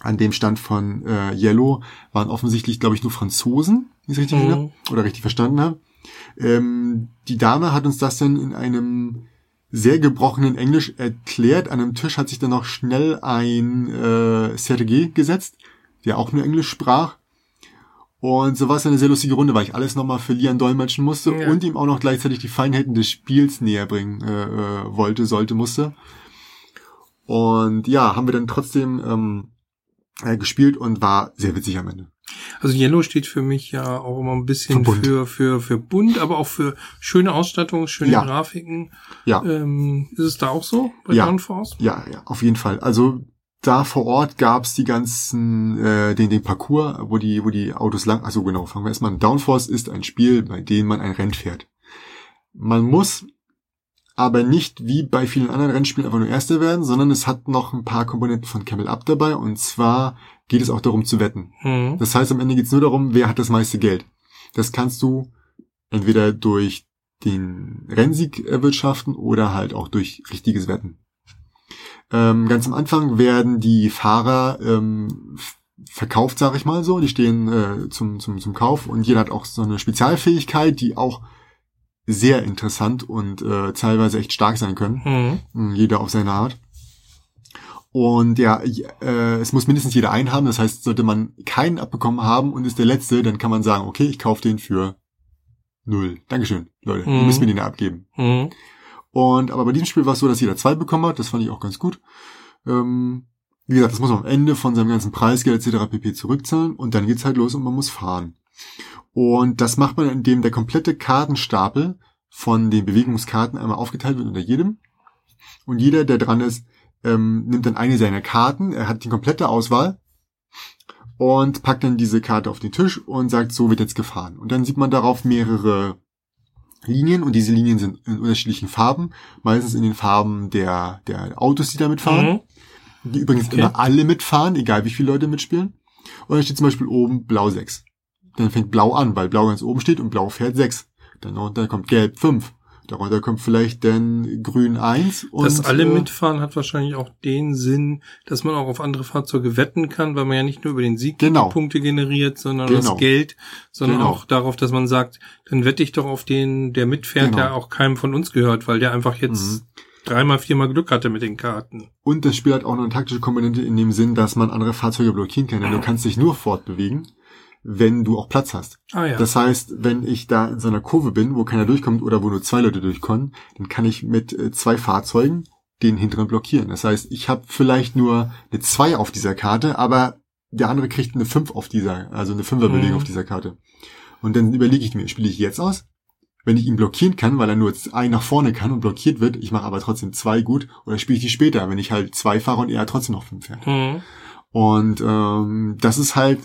an dem Stand von äh, Yellow waren offensichtlich, glaube ich, nur Franzosen, wie ich es richtig mhm. oder richtig verstanden habe. Ähm, die Dame hat uns das dann in einem sehr gebrochenen Englisch erklärt. An einem Tisch hat sich dann noch schnell ein äh, Sergei gesetzt, der auch nur Englisch sprach. Und so war es eine sehr lustige Runde, weil ich alles nochmal für Lian dolmetschen musste Ja. und ihm auch noch gleichzeitig die Feinheiten des Spiels näher bringen äh, äh, wollte, sollte, musste. Und ja, haben wir dann trotzdem ähm, äh, gespielt und war sehr witzig am Ende. Also Yellow steht für mich ja auch immer ein bisschen Für bunt. für, für, für bunt, aber auch für schöne Ausstattung, schöne Ja. Grafiken. Ja. Ähm, ist es da auch so bei Ja. Downforce? Ja, ja, auf jeden Fall. Also da vor Ort gab's die ganzen, äh, den, den Parcours, wo die, wo die Autos lang, also genau, fangen wir erstmal an. Downforce ist ein Spiel, bei dem man ein Rennen fährt. Man muss aber nicht wie bei vielen anderen Rennspielen einfach nur Erster werden, sondern es hat noch ein paar Komponenten von Camel Up dabei und zwar geht es auch darum zu wetten. Hm. Das heißt, am Ende geht's nur darum, wer hat das meiste Geld. Das kannst du entweder durch den Rennsieg erwirtschaften oder halt auch durch richtiges Wetten. Ähm, ganz am Anfang werden die Fahrer ähm, verkauft, sag ich mal so. Die stehen äh, zum, zum, zum Kauf und jeder hat auch so eine Spezialfähigkeit, die auch sehr interessant und äh, teilweise echt stark sein können. Hm. Mm, Jeder auf seine Art. Und ja, äh, es muss mindestens jeder einen haben. Das heißt, sollte man keinen abbekommen haben und ist der letzte, dann kann man sagen, okay, ich kaufe den für null. Dankeschön, Leute. Ihr Mhm. müsst mir den abgeben. Hm. Und aber bei diesem Spiel war es so, dass jeder zwei bekommen hat. Das fand ich auch ganz gut. Ähm, wie gesagt, das muss man am Ende von seinem ganzen Preisgeld etc. pp. zurückzahlen und dann geht's halt los und man muss fahren. Und das macht man, indem der komplette Kartenstapel von den Bewegungskarten einmal aufgeteilt wird unter jedem. Und jeder, der dran ist, ähm, nimmt dann eine seiner Karten. Er hat die komplette Auswahl und packt dann diese Karte auf den Tisch und sagt, so wird jetzt gefahren. Und dann sieht man darauf mehrere Linien und diese Linien sind in unterschiedlichen Farben, meistens in den Farben der, der Autos, die da mitfahren, Hm. die übrigens Okay. immer alle mitfahren, egal wie viele Leute mitspielen. Und dann steht zum Beispiel oben Blau 6. Dann fängt Blau an, weil Blau ganz oben steht und Blau fährt 6. Dann darunter kommt Gelb 5. Darunter kommt vielleicht dann Grün 1. Und, Dass alle äh, mitfahren hat wahrscheinlich auch den Sinn, dass man auch auf andere Fahrzeuge wetten kann, weil man ja nicht nur über den Sieg Genau. die Punkte generiert, sondern Genau. das Geld, sondern Genau. auch darauf, dass man sagt, dann wette ich doch auf den, der mitfährt, Genau. der auch keinem von uns gehört, weil der einfach jetzt Mhm. dreimal, viermal Glück hatte mit den Karten. Und das Spiel hat auch noch eine taktische Komponente in dem Sinn, dass man andere Fahrzeuge blockieren kann. Denn du kannst dich nur fortbewegen, wenn du auch Platz hast. Ah ja. Das heißt, wenn ich da in so einer Kurve bin, wo keiner durchkommt oder wo nur zwei Leute durchkommen, dann kann ich mit äh, zwei Fahrzeugen den hinteren blockieren. Das heißt, ich habe vielleicht nur eine 2 auf dieser Karte, aber der andere kriegt eine 5 auf dieser, also eine Fünferbelegung Mhm. auf dieser Karte. Und dann überlege ich mir, spiele ich jetzt aus? Wenn ich ihn blockieren kann, weil er nur ein nach vorne kann und blockiert wird, ich mache aber trotzdem zwei gut, oder spiele ich die später, wenn ich halt zwei fahre und er trotzdem noch fünf fährt. Hm. Und ähm, das ist halt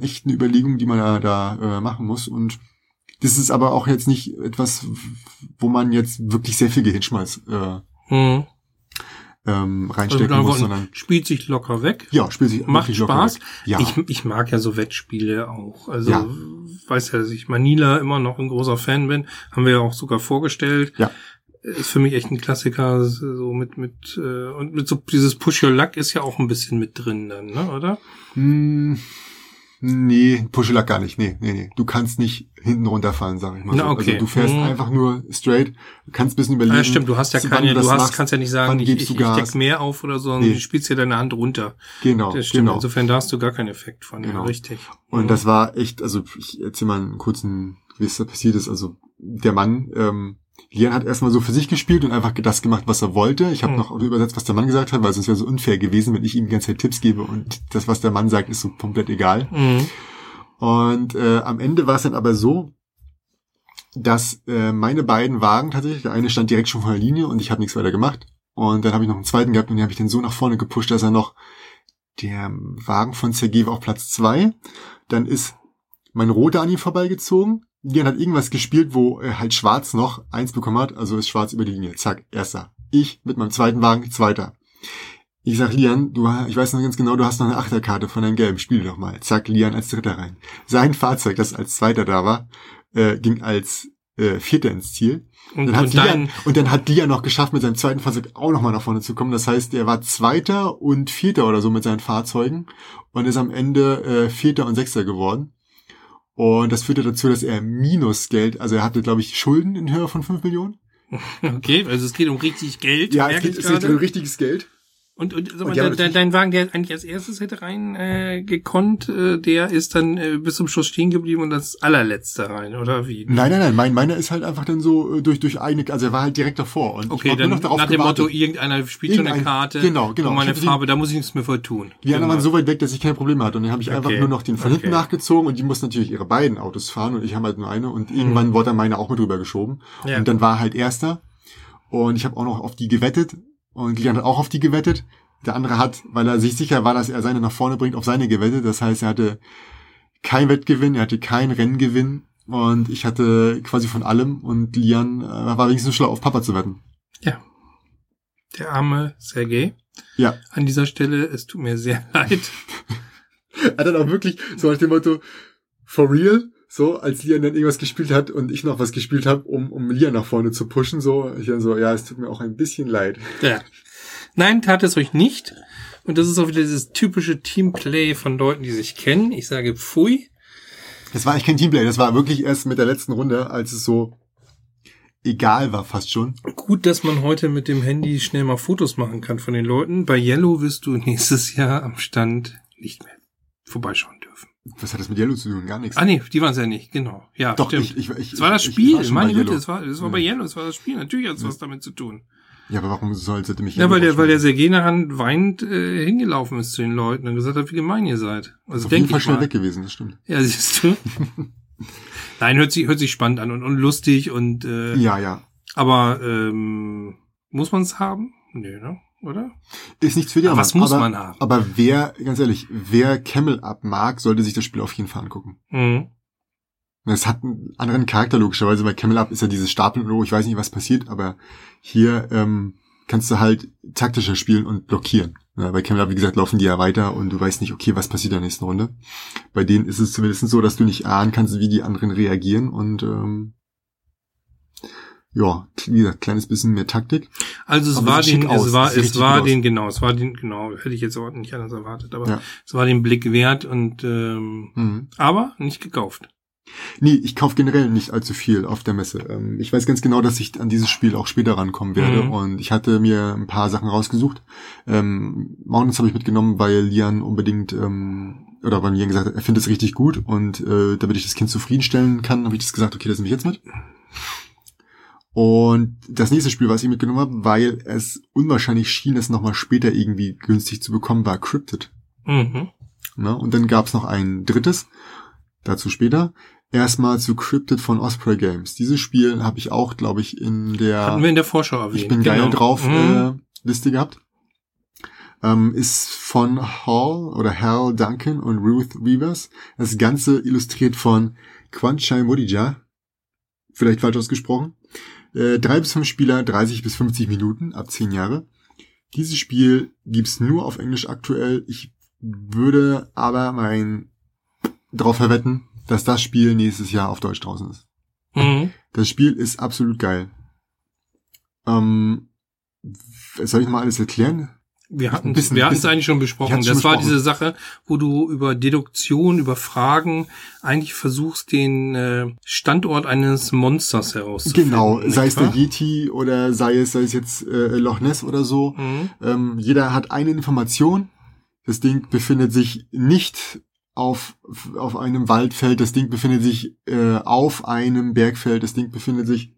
echt eine Überlegung, die man da, da äh, machen muss. Und das ist aber auch jetzt nicht etwas, wo man jetzt wirklich sehr viel Gehirnschmalz äh, Hm. ähm, Also reinstecken anderen muss, sondern spielt sich locker weg. ja, spielt sich Macht Spaß. Ja, Ich, ich mag ja so Wettspiele auch. Also Ja. weiß ja, dass ich Manila immer noch ein großer Fan bin. Haben wir ja auch sogar vorgestellt. Ja. Ist für mich echt ein Klassiker. So mit, mit, äh, und mit so dieses Push Your Luck ist ja auch ein bisschen mit drin dann, ne, oder? hm, nee, Puschelack gar nicht. Nee, nee, nee. Du kannst nicht hinten runterfallen, sag ich mal. Na, so. okay. Also du fährst Mhm. einfach nur straight, du kannst ein bisschen überlegen. Ja, stimmt, du hast ja keine, du du hast, machst, kannst ja nicht sagen, ich, ich, ich deck mehr auf oder so, sondern Nee. du spielst ja deine Hand runter. Genau, Das stimmt. genau. Insofern da hast du gar keinen Effekt von, ja, Genau. richtig. Und Mhm. das war echt, also ich erzähle mal einen kurzen, wie es da passiert ist. Also der Mann, ähm, Lian hat erstmal so für sich gespielt und einfach das gemacht, was er wollte. Ich habe Mhm. noch übersetzt, was der Mann gesagt hat, weil sonst wäre so unfair gewesen, wenn ich ihm die ganze Zeit Tipps gebe und das, was der Mann sagt, ist so komplett egal. Mhm. Und äh, am Ende war es dann aber so, dass äh, meine beiden Wagen tatsächlich, der eine stand direkt schon vor der Linie und ich habe nichts weiter gemacht. Und dann habe ich noch einen zweiten gehabt und den habe ich dann so nach vorne gepusht, dass er noch der Wagen von Sergei war auf Platz zwei. Dann ist mein roter an ihm vorbeigezogen. Lian hat irgendwas gespielt, wo er halt schwarz noch eins bekommen hat, also ist schwarz über die Linie. Zack, erster. Ich mit meinem zweiten Wagen, zweiter. Ich sag Lian, du, ich weiß noch ganz genau, du hast noch eine Achterkarte von deinem Gelben, spiel doch mal. Zack, Lian als Dritter rein. Sein Fahrzeug, das als Zweiter da war, äh, ging als äh, Vierter ins Ziel. Und, Dann hat und Lian, dein, und dann hat Lian noch geschafft, mit seinem zweiten Fahrzeug auch nochmal nach vorne zu kommen. Das heißt, er war Zweiter und Vierter oder so mit seinen Fahrzeugen und ist am Ende äh, Vierter und Sechster geworden. Und das führte dazu, dass er Minusgeld, also er hatte, glaube ich, Schulden in Höhe von 5 Millionen. okay, also es geht um richtig Geld. Ja, es geht, es geht um richtiges Geld. Und, und, sag mal, dein, dein Wagen, der eigentlich als erstes hätte rein äh, gekonnt, äh, der ist dann äh, bis zum Schluss stehen geblieben und das allerletzte rein, oder wie? Nein, nein, nein, mein, meiner ist halt einfach dann so äh, durch, durch eigene, also er war halt direkt davor. Und Okay, dann nur noch darauf nach dem gewartet. Motto, irgendeiner spielt schon eine Irgendein- Karte. genau, genau. Und meine Farbe, da muss ich nichts mehr für tun. Die anderen Genau. waren so weit weg, dass ich keine Probleme hatte. Und dann habe ich einfach Okay. nur noch den von hinten Okay. nachgezogen und die mussten natürlich ihre beiden Autos fahren und ich habe halt nur eine und irgendwann wurde dann meine auch mit rübergeschoben. Mhm. Ja. Und dann war halt erster und ich habe auch noch auf die gewettet und Lian hat auch auf die gewettet. Der andere hat, weil er sich sicher war, dass er seine nach vorne bringt, auf seine gewettet. Das heißt, er hatte kein Wettgewinn, er hatte keinen Renngewinn und ich hatte quasi von allem und Lian äh, war wenigstens schlau, auf Papa zu wetten. Ja. Der arme Sergei. Ja. An dieser Stelle, es tut mir sehr leid. Er hat dann auch wirklich so nach dem Motto, for real, so, als Lian dann irgendwas gespielt hat und ich noch was gespielt habe, um, um Lian nach vorne zu pushen, so, ich dann so, ja, es tut mir auch ein bisschen leid. Ja. Nein, tat es euch nicht. Und das ist auch wieder dieses typische Teamplay von Leuten, die sich kennen. Ich sage Pfui. Das war eigentlich kein Teamplay, das war wirklich erst mit der letzten Runde, als es so egal war fast schon. Gut, dass man heute mit dem Handy schnell mal Fotos machen kann von den Leuten. Bei Yellow wirst du nächstes Jahr am Stand nicht mehr vorbeischauen. Was hat das mit Yellow zu tun? Gar nichts. Ah nee, die waren es ja nicht, genau. Ja, Doch, stimmt. ich, ich, ich, es war das ich- ich Spiel, schon meine Güte, es war, es war bei Yellow, es war das Spiel. Natürlich hat es was damit zu tun. Ja, aber warum sollte mich Ja, weil der, weil der Sergei nachher weinend äh, hingelaufen ist zu den Leuten und gesagt hat, wie gemein ihr seid. Also auf jeden Fall ich schnell mal. weg gewesen, das stimmt. Ja, siehst du. Nein, hört sich, hört sich spannend an und, und lustig und äh, Ja, ja. aber ähm, muss man es haben? Nö, ne? Oder? Ist nichts für die Aber was muss aber, man haben? Aber wer, ganz ehrlich, wer Camel Up mag, sollte sich das Spiel auf jeden Fall angucken. Mhm. Es hat einen anderen Charakter logischerweise, bei Camel Up ist ja dieses Stapeln, ich weiß nicht, was passiert, aber hier ähm, kannst du halt taktischer spielen und blockieren. Ja, bei Camel Up, wie gesagt, laufen die ja weiter und du weißt nicht, okay, was passiert in der nächsten Runde. Bei denen ist es zumindest so, dass du nicht ahnen kannst, wie die anderen reagieren und ähm, ja, wie gesagt, kleines bisschen mehr Taktik. Also es Aber war den, aus, es war, es war den, genau, es war den, genau, hätte ich jetzt auch nicht anders erwartet, aber Ja. es war den Blick wert und ähm, Mhm. aber nicht gekauft. Nee, ich kaufe generell nicht allzu viel auf der Messe. Ähm, ich weiß ganz genau, dass ich an dieses Spiel auch später rankommen werde. Mhm. Und ich hatte mir ein paar Sachen rausgesucht. Ähm, Mountains habe ich mitgenommen, weil Lian unbedingt, ähm, oder weil Lian gesagt hat, er findet es richtig gut. Und äh, damit ich das Kind zufriedenstellen kann, habe ich das gesagt, okay, das nehme ich jetzt mit. Und das nächste Spiel, was ich mitgenommen habe, weil es unwahrscheinlich schien, es nochmal später irgendwie günstig zu bekommen, war Cryptid. Mhm. Ne? Und dann gab's noch ein drittes, dazu später. Erstmal zu Cryptid von Osprey Games. Dieses Spiel habe ich auch, glaube ich, in der Hatten wir in der Vorschau erwähnt. Ich bin geil genau. drauf Mhm. äh, Liste gehabt. Ähm, ist von Hall oder Hal Duncan und Ruth Weavers. Das Ganze illustriert von Kwanchai Modija. Vielleicht falsch ausgesprochen. Äh, drei bis fünf Spieler, 30 bis 50 Minuten, ab 10 Jahre. Dieses Spiel gibt's nur auf Englisch aktuell. Ich würde aber mein drauf verwetten, dass das Spiel nächstes Jahr auf Deutsch draußen ist. Mhm. Das Spiel ist absolut geil. Ähm, soll ich mal alles erklären? Wir hatten bisschen- wir hatten es eigentlich schon besprochen. Das schon war besprochen. diese Sache, wo du über Deduktion, über Fragen eigentlich versuchst, den äh, Standort eines Monsters herauszufinden. Genau, sei es der? Yeti oder sei es, sei es jetzt äh, Loch Ness oder so. Mhm. Ähm, jeder hat eine Information. Das Ding befindet sich nicht auf, auf einem Waldfeld, das Ding befindet sich äh, auf einem Bergfeld, das Ding befindet sich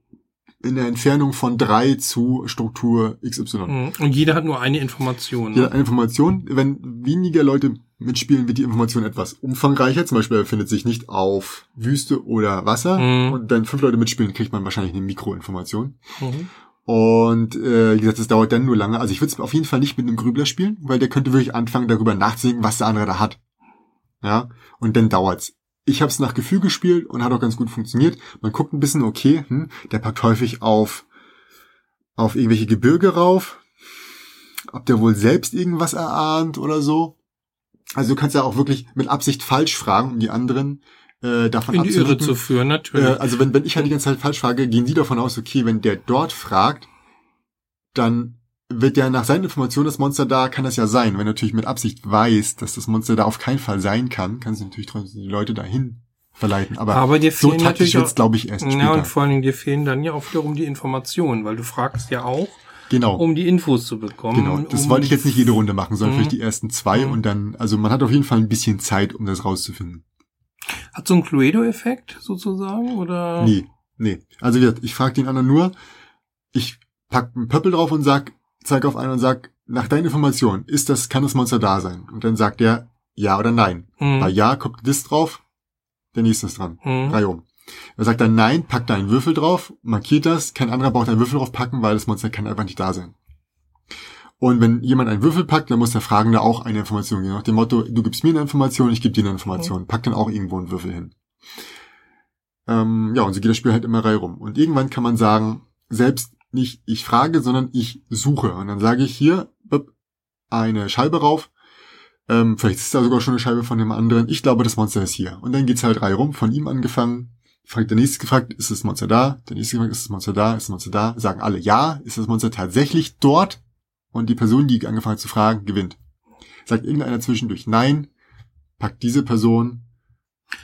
in der Entfernung von drei zu Struktur XY. Mhm. Und jeder hat nur eine Information. Jeder Ne? hat eine Information. Wenn weniger Leute mitspielen, wird die Information etwas umfangreicher. Zum Beispiel befindet sich nicht auf Wüste oder Wasser. Mhm. Und wenn fünf Leute mitspielen, kriegt man wahrscheinlich eine Mikroinformation. Mhm. Und äh, wie gesagt, das dauert dann nur lange. Also ich würde es auf jeden Fall nicht mit einem Grübler spielen, weil der könnte wirklich anfangen, darüber nachzudenken, was der andere da hat. Ja, und dann dauert's. Ich habe es nach Gefühl gespielt und hat auch ganz gut funktioniert. Man guckt ein bisschen, okay, hm, der packt häufig auf auf irgendwelche Gebirge rauf. Ob der wohl selbst irgendwas erahnt oder so. Also du kannst ja auch wirklich mit Absicht falsch fragen, um die anderen äh, davon In die Irre zu führen, natürlich. Äh, also wenn, wenn ich halt die ganze Zeit falsch frage, gehen die davon aus, okay, wenn der dort fragt, dann wird ja nach seinen Informationen das Monster da, kann das ja sein. Wenn er natürlich mit Absicht weiß, dass das Monster da auf keinen Fall sein kann, kann es natürlich trotzdem die Leute dahin verleiten. Aber, Aber dir so taktisch auch- glaube ich, erst ja, später. und vor allen Dingen dir fehlen dann ja auch wiederum die Informationen, weil du fragst ja auch, Genau. um die Infos zu bekommen. Genau, das um wollte ich jetzt nicht jede Runde machen, sondern Mhm. vielleicht die ersten zwei Mhm. und dann, also man hat auf jeden Fall ein bisschen Zeit, um das rauszufinden. Hat so einen Cluedo-Effekt sozusagen oder? Nee, nee. Also ich frage den anderen nur, ich pack einen Pöppel drauf und sag, zeig auf einen und sag, nach deiner Information, ist das, kann das Monster da sein? Und dann sagt er ja oder nein. Hm. Bei ja kommt das drauf, der nächste ist dran. Hm. Drei um. Er sagt dann nein, packt da einen Würfel drauf, markiert das, kein anderer braucht einen Würfel drauf packen, weil das Monster kann einfach nicht da sein. Und wenn jemand einen Würfel packt, dann muss der Fragende auch eine Information geben. Nach dem Motto, du gibst mir eine Information, ich gebe dir eine Information. Pack dann auch irgendwo einen Würfel hin. Ähm, ja, und so geht das Spiel halt immer Reihe rum. Und irgendwann kann man sagen, selbst nicht ich frage, sondern ich suche. Und dann sage ich hier eine Scheibe rauf. Ähm, vielleicht ist da sogar schon eine Scheibe von dem anderen. Ich glaube, das Monster ist hier. Und dann geht's halt Reihe rum, von ihm angefangen. Fragt der nächste gefragt, ist das Monster da? Der nächste gefragt, ist das Monster da? Ist das Monster da? Sagen alle ja. Ist das Monster tatsächlich dort? Und die Person, die angefangen hat zu fragen, gewinnt. Sagt irgendeiner zwischendurch nein, packt diese Person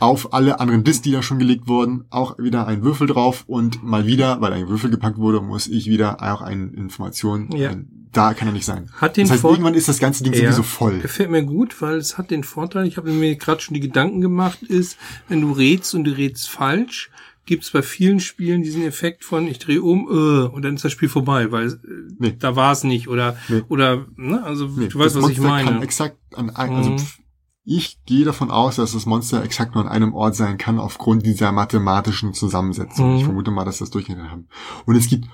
auf alle anderen Discs, die da schon gelegt wurden, auch wieder einen Würfel drauf und mal wieder, weil ein Würfel gepackt wurde, muss ich wieder auch eine Information, Ja. ein, da kann er nicht sein. Hat den Das heißt, Vor irgendwann ist das ganze Ding Ja. sowieso voll. Gefällt mir gut, weil es hat den Vorteil, ich habe mir gerade schon die Gedanken gemacht, ist, wenn du rätst und du rätst falsch, gibt es bei vielen Spielen diesen Effekt von ich drehe um äh, und dann ist das Spiel vorbei, weil äh, Nee. da war es nicht oder Nee. oder ne, also Nee, du weißt, was ich Monster kann meine. exakt an ein, also Mhm. pf, ich gehe davon aus, dass das Monster exakt nur an einem Ort sein kann aufgrund dieser mathematischen Zusammensetzung. Mhm. Ich vermute mal, dass das durchgehend haben. Und es gibt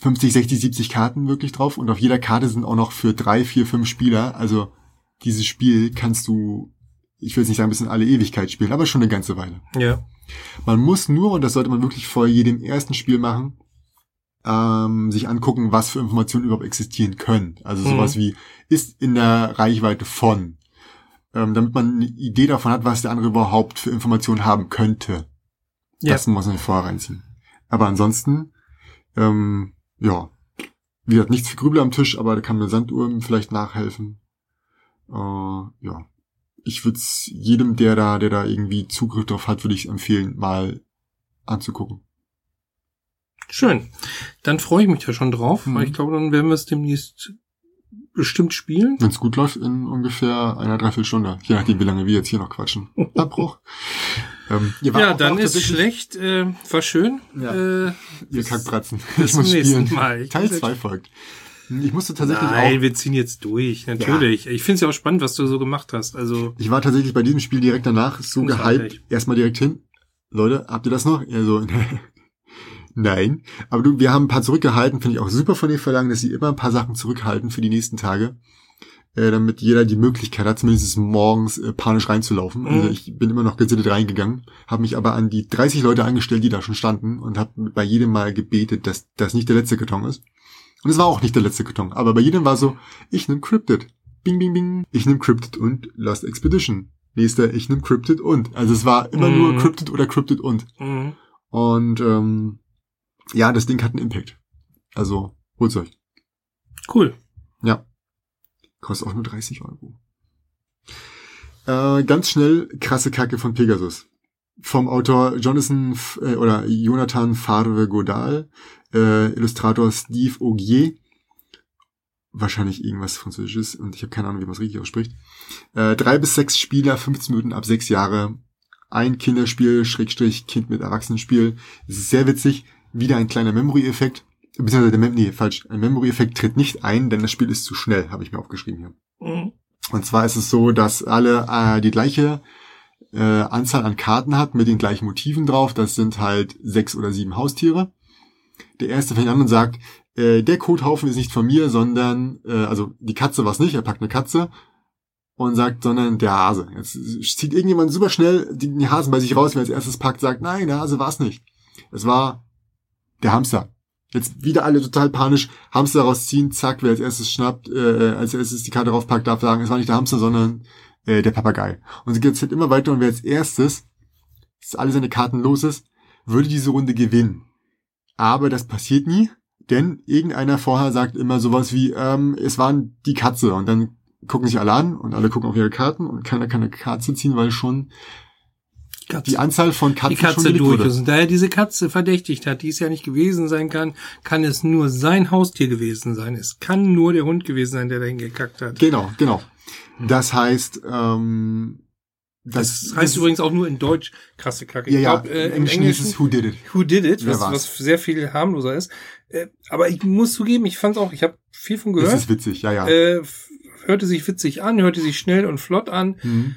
50, 60, 70 Karten wirklich drauf und auf jeder Karte sind auch noch für drei, vier, fünf Spieler. Also dieses Spiel kannst du, ich will jetzt nicht sagen, bis in alle Ewigkeit spielen, aber schon eine ganze Weile. Ja. Man muss nur, und das sollte man wirklich vor jedem ersten Spiel machen, ähm, sich angucken, was für Informationen überhaupt existieren können. Also Mhm. sowas wie, ist in der Reichweite von, ähm, damit man eine Idee davon hat, was der andere überhaupt für Informationen haben könnte. Ja. Das muss man vorher reinziehen. Aber ansonsten, ähm, ja, wie gesagt, nichts für Grübel am Tisch, aber da kann mir Sanduhr vielleicht nachhelfen. Äh, ja. Ich würde es jedem, der da, der da irgendwie Zugriff drauf hat, würde ich empfehlen, mal anzugucken. Schön. Dann freue ich mich da schon drauf, Mhm. weil ich glaube, dann werden wir es demnächst bestimmt spielen. Wenn es gut läuft, in ungefähr einer Dreiviertelstunde. Je nachdem, wie lange wir jetzt hier noch quatschen. Abbruch. ähm, ihr wart Ja, dann ist schlecht, äh, war schön. Ja. Äh, Ihr Kackbratzen. bis zum nächsten Mal. Ich Teil muss- 2 folgt. Ich musste tatsächlich Nein, auch. wir ziehen jetzt durch, natürlich. Ich finde es ja auch spannend, was du so gemacht hast. Also, Ich war tatsächlich bei diesem Spiel direkt danach so gehypt. Erstmal direkt hin. Leute, habt ihr das noch? Er so, nein. Aber du, wir haben ein paar zurückgehalten. Finde ich auch super von den Verlangen, dass sie immer ein paar Sachen zurückhalten für die nächsten Tage. Äh, damit jeder die Möglichkeit hat, zumindest morgens äh, panisch reinzulaufen. Mhm. Also ich bin immer noch gesittet reingegangen, habe mich aber an die 30 Leute angestellt, die da schon standen und habe bei jedem Mal gebetet, dass das nicht der letzte Karton ist. Und es war auch nicht der letzte Karton, aber bei jedem war so, ich nehm Cryptid. Bing, bing, bing. Ich nehm Cryptid und Lost Expedition. Nächster, ich nehm Cryptid und. Also es war immer Mhm. nur Cryptid oder Cryptid und. mh. Und ähm, ja, das Ding hat einen Impact. Also holt's euch. cool. Ja. Kostet auch nur 30 Euro. Äh, ganz schnell krasse Kacke von Pegasus. Vom Autor Jonathan äh, oder Jonathan Favre Godal, äh, Illustrator Steve Augier. Wahrscheinlich irgendwas Französisches und ich habe keine Ahnung, wie man es richtig ausspricht. Äh, drei bis sechs Spieler, 15 Minuten ab sechs Jahre. Ein Kinderspiel, Schrägstrich, Kind mit Erwachsenenspiel. Sehr witzig. Wieder ein kleiner Memory-Effekt. Beziehungsweise der Mem nee, falsch. Ein Memory-Effekt tritt nicht ein, denn das Spiel ist zu schnell, habe ich mir aufgeschrieben hier. Mhm. Und zwar ist es so, dass alle äh, die gleiche äh, Anzahl an Karten hat mit den gleichen Motiven drauf. Das sind halt sechs oder sieben Haustiere. Der erste fängt an und sagt, äh, der Kothaufen ist nicht von mir, sondern, äh, also die Katze war es nicht, er packt eine Katze und sagt, sondern der Hase. Jetzt zieht irgendjemand super schnell den Hasen bei sich raus, wer als erstes packt, sagt, nein, der Hase war es nicht. Es war der Hamster. Jetzt wieder alle total panisch Hamster rausziehen, zack, wer als erstes schnappt, äh, als erstes die Karte draufpackt, darf sagen, es war nicht der Hamster, sondern äh, der Papagei. Und so geht es halt immer weiter und wer als erstes, dass alle seine Karten los ist, würde diese Runde gewinnen. Aber das passiert nie, denn irgendeiner vorher sagt immer sowas wie, ähm, es waren die Katze und dann gucken sich alle an und alle gucken auf ihre Karten und keiner kann eine Katze ziehen, weil schon Katze. die Anzahl von Katzen die Katze durch wurde. ist. Und da er diese Katze verdächtigt hat, die es ja nicht gewesen sein kann, kann es nur sein Haustier gewesen sein. Es kann nur der Hund gewesen sein, der dahin gekackt hat. Genau, genau. Das heißt, ähm, das, Das heißt übrigens auch nur in Deutsch krasse Kacke. ja, ja, glaub, äh, im im Englischen hieß es Who Did It. Who Did It, was, was sehr viel harmloser ist. Äh, aber ich muss zugeben, ich fand auch, ich habe viel von Das gehört. ist witzig, ja, ja. Äh, hörte sich witzig an, hörte sich schnell und flott an. Mhm.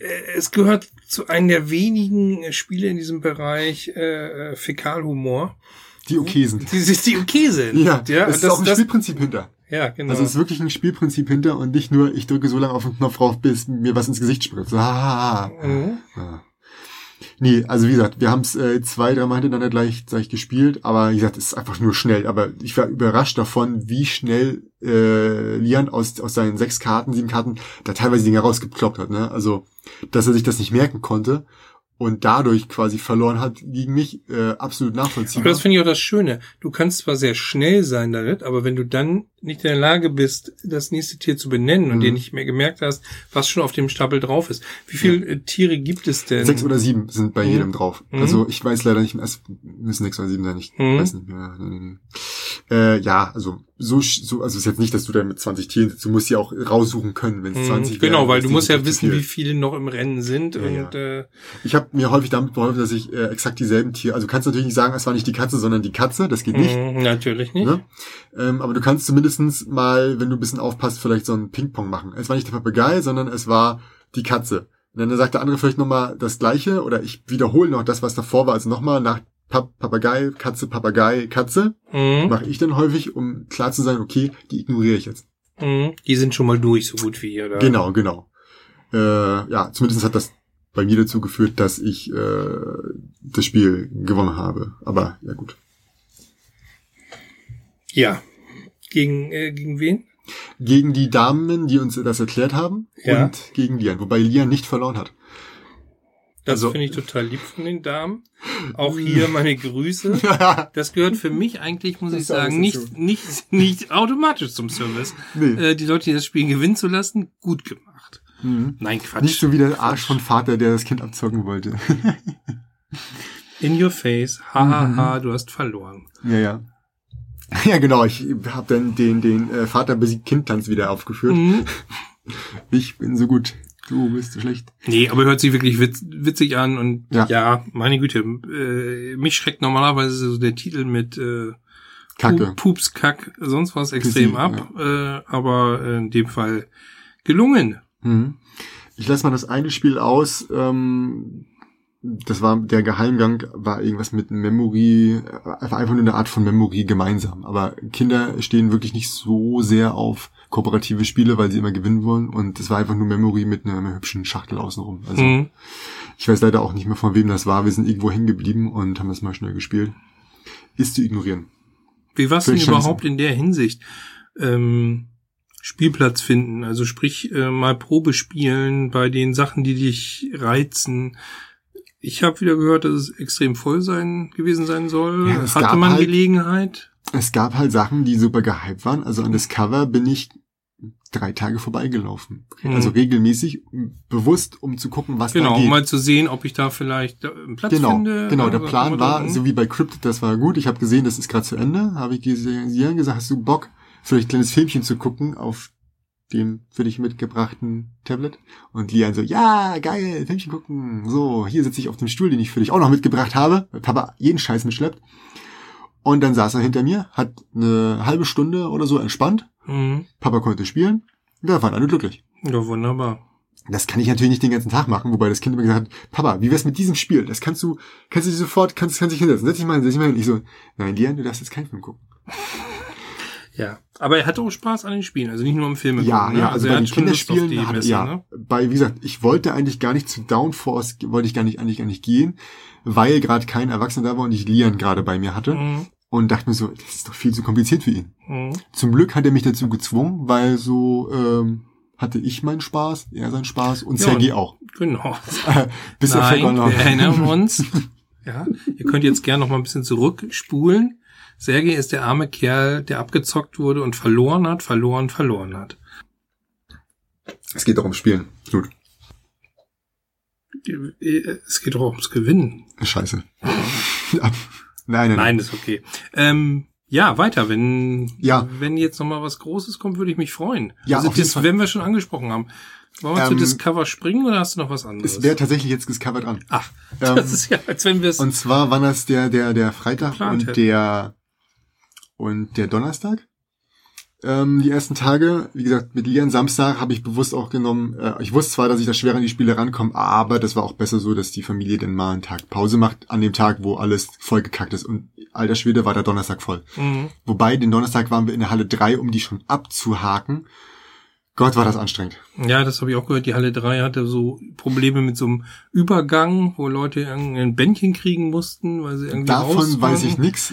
Äh, es gehört zu einem der wenigen Spiele in diesem Bereich äh, äh, Fäkalhumor, Die okay sind. die, die, die okay sind. Ja, ja es ist das, auch ein das, Spielprinzip hinter. ja genau. Also es ist wirklich ein Spielprinzip hinter und nicht nur, ich drücke so lange auf den Knopf drauf, bis mir was ins Gesicht spritzt. Ah, Mhm. ah. Nee, also wie gesagt, wir haben es äh, zwei, dreimal hintereinander gleich, gleich gespielt, aber wie gesagt, es ist einfach nur schnell. Aber ich war überrascht davon, wie schnell äh, Lian aus, aus seinen sechs Karten, sieben Karten, da teilweise Dinge rausgekloppt hat. Ne? Also, dass er sich das nicht merken konnte und dadurch quasi verloren hat gegen mich, äh, absolut nachvollziehbar. Aber das finde ich auch das Schöne. Du kannst zwar sehr schnell sein damit, aber wenn du dann nicht in der Lage bist, das nächste Tier zu benennen und Mhm. dir nicht mehr gemerkt hast, was schon auf dem Stapel drauf ist. Wie viele äh, Tiere gibt es denn? Sechs oder sieben sind bei Mhm. jedem drauf. Mhm. Also ich weiß leider nicht es müssen sechs oder sieben sein, ich Mhm. weiß nicht mehr. Äh, ja, also so, so, also es ist jetzt nicht, dass du da mit 20 Tieren sitzt, du musst sie auch raussuchen können, wenn es Mhm, 20 Genau, wären, weil du musst ja wissen, viel. wie viele noch im Rennen sind Ja, und äh, Ich habe mir häufig damit geholfen, dass ich äh, exakt dieselben Tiere, also du kannst natürlich nicht sagen, es war nicht die Katze, sondern die Katze, das geht nicht. natürlich nicht. Ne? Ähm, aber du kannst zumindestens mal, wenn du ein bisschen aufpasst, vielleicht so ein Ping-Pong machen. Es war nicht der Papagei, sondern es war die Katze. Und dann sagt der andere vielleicht nochmal das Gleiche oder ich wiederhole noch das, was davor war, also nochmal nach Pap Papagei, Katze, Papagei, Katze. Mhm. Mache ich dann häufig, um klar zu sein, okay, die ignoriere ich jetzt. Mhm. Die sind schon mal durch, so gut wie oder? Genau, genau. Äh, ja, zumindest hat das bei mir dazu geführt, dass ich äh, das Spiel gewonnen habe. Aber ja gut. Ja. Gegen, äh, gegen wen? Gegen die Damen, die uns das erklärt haben Ja. und gegen Lian, wobei Lian nicht verloren hat. Das Also- finde ich total lieb von den Damen. Auch hier meine Grüße. Das gehört für mich eigentlich, muss Das ich sagen, nicht, nicht, nicht automatisch zum Service. nee. Äh, die Leute, die das Spiel gewinnen zu lassen, gut gemacht. Mhm. Nein, Quatsch. Nicht so wie der Arsch von Vater, der das Kind abzocken wollte. In your face. Hahaha, Mhm. du hast verloren. ja, ja. Ja, genau. Ich habe dann den, den äh, Vater besiegt Kind-Tanz wieder aufgeführt. Mhm. Ich bin so gut. Du bist so schlecht. Nee, aber hört sich wirklich witz, witzig an und ja, Ja. meine Güte, äh, mich schreckt normalerweise so der Titel mit äh, Kacke. Pu- Pups, Kack, sonst was extrem Sie, ab, äh, aber äh, in dem Fall gelungen. Mhm. Ich lasse mal das eine Spiel aus. Ähm, das war der Geheimgang, war irgendwas mit Memory, einfach nur eine Art von Memory gemeinsam. Aber Kinder stehen wirklich nicht so sehr auf kooperative Spiele, weil sie immer gewinnen wollen. Und es war einfach nur Memory mit einer hübschen Schachtel außenrum. Also Mhm. ich weiß leider auch nicht mehr von wem das war. Wir sind irgendwo hängen geblieben und haben das mal schnell gespielt. Ist zu ignorieren. Wie war's denn Vielleicht Chancen. überhaupt in der Hinsicht? Ähm, Spielplatz finden, also sprich äh, mal Probe spielen bei den Sachen, die dich reizen. Ich habe wieder gehört, dass es extrem voll sein gewesen sein soll. Ja, Hatte man halt- Gelegenheit? Es gab halt Sachen, die super gehypt waren. Also an das Cover bin ich drei Tage vorbeigelaufen. Mhm. Also regelmäßig, bewusst, um zu gucken, was Genau, da um geht. mal zu sehen, ob ich da vielleicht äh, einen Platz genau, finde. genau. Der Plan war, so wie bei Crypt, das war gut. Ich habe gesehen, das ist gerade zu Ende. Habe ich gesehen, gesagt, hast du Bock, vielleicht ein kleines Filmchen zu gucken auf dem für dich mitgebrachten Tablet? Und Lian so, ja, geil, Filmchen gucken. So, hier sitze ich auf dem Stuhl, den ich für dich auch noch mitgebracht habe, weil Papa jeden Scheiß mitschleppt. Und dann saß er hinter mir, hat eine halbe Stunde oder so entspannt. Mhm. Papa konnte spielen. Da waren alle glücklich. Ja, wunderbar. Das kann ich natürlich nicht den ganzen Tag machen, wobei das Kind immer gesagt hat, Papa, wie wär's mit diesem Spiel? Das kannst du, kannst du dir sofort, kannst, kannst dich hinsetzen. Setz dich mal hin, setz dich mal hin. Ich so, nein, Lian, du darfst jetzt keinen Film gucken. Ja, aber er hatte auch Spaß an den Spielen, also nicht nur am Film. Ja, ja, also, er bei den hat auf Kinderspielen, hat, Messe, ja, ne? bei, wie gesagt, ich wollte eigentlich gar nicht zu Downforce, wollte ich gar nicht, eigentlich gar nicht gehen, weil gerade kein Erwachsener da war und ich Lian gerade bei mir hatte Mhm. und dachte mir so, das ist doch viel zu kompliziert für ihn. Mhm. Zum Glück hat er mich dazu gezwungen, weil so, ähm, hatte ich meinen Spaß, er seinen Spaß und Ja, Sergei und- auch. Genau. Bis er Nein, wir erinnern uns. Ja, ihr könnt jetzt gerne noch mal ein bisschen zurückspulen. Sergei ist der arme Kerl, der abgezockt wurde und verloren hat, verloren, verloren hat. Es geht doch ums Spielen. Gut. äh, es geht doch ums Gewinnen. Scheiße. Nein, nein, Nein, ist okay. Ähm, ja, weiter. Wenn, Ja. wenn jetzt noch mal was Großes kommt, würde ich mich freuen. Ja, also auf jeden das, Fall. wenn wir schon angesprochen haben. Wollen wir zu Ähm, Discover springen oder hast du noch was anderes? Es wäre tatsächlich jetzt Discovered an. Ach, Ähm, das ist ja, als wenn wir es. Und zwar waren das der, der, der Freitag und hätten. der, und der Donnerstag. Ähm, die ersten Tage, wie gesagt, mit Lian Samstag habe ich bewusst auch genommen, äh, ich wusste zwar, dass ich da schwer an die Spiele rankomme, aber das war auch besser so, dass die Familie dann mal einen Tag Pause macht, an dem Tag, wo alles vollgekackt ist. Und alter Schwede war der Donnerstag voll. Mhm. Wobei, den Donnerstag waren wir in der Halle 3, um die schon abzuhaken. Gott, war das anstrengend. Ja, das habe ich auch gehört. Die Halle 3 hatte so Probleme mit so einem Übergang, wo Leute irgendein Bändchen kriegen mussten, weil sie irgendwie Davon weiß ich nix.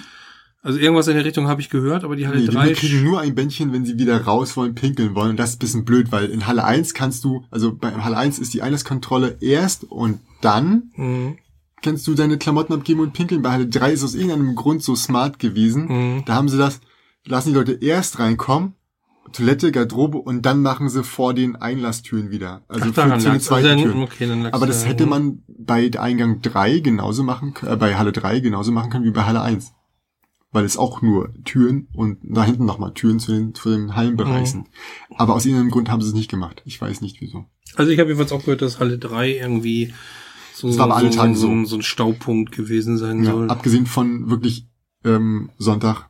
Also irgendwas in der Richtung habe ich gehört, aber die Halle Nee, die 3 kriegen nur ein Bändchen, wenn sie wieder raus wollen, pinkeln wollen. Und das ist ein bisschen blöd, weil in Halle 1 kannst du, also bei Halle 1 ist die Einlasskontrolle erst und dann Mhm. kannst du deine Klamotten abgeben und pinkeln. Bei Halle 3 ist aus irgendeinem Grund so smart gewesen. Mhm. Da haben sie das, lassen die Leute erst reinkommen, Toilette, Garderobe und dann machen sie vor den Einlasstüren wieder. Also Ach, für, zu den zweiten Also, Türen. okay, dann Aber das da. hätte man bei Eingang 3 genauso machen, äh, bei Halle 3 genauso machen können wie bei Halle 1. Weil es auch nur Türen und da hinten nochmal Türen zu den, zu den Hallenbereich Mhm. sind. Aber aus irgendeinem Grund haben sie es nicht gemacht. Ich weiß nicht wieso. Also ich habe jedenfalls auch gehört, dass Halle 3 irgendwie so, so, so, so. ein- so ein Staupunkt gewesen sein Ja, soll. abgesehen von wirklich ähm, Sonntag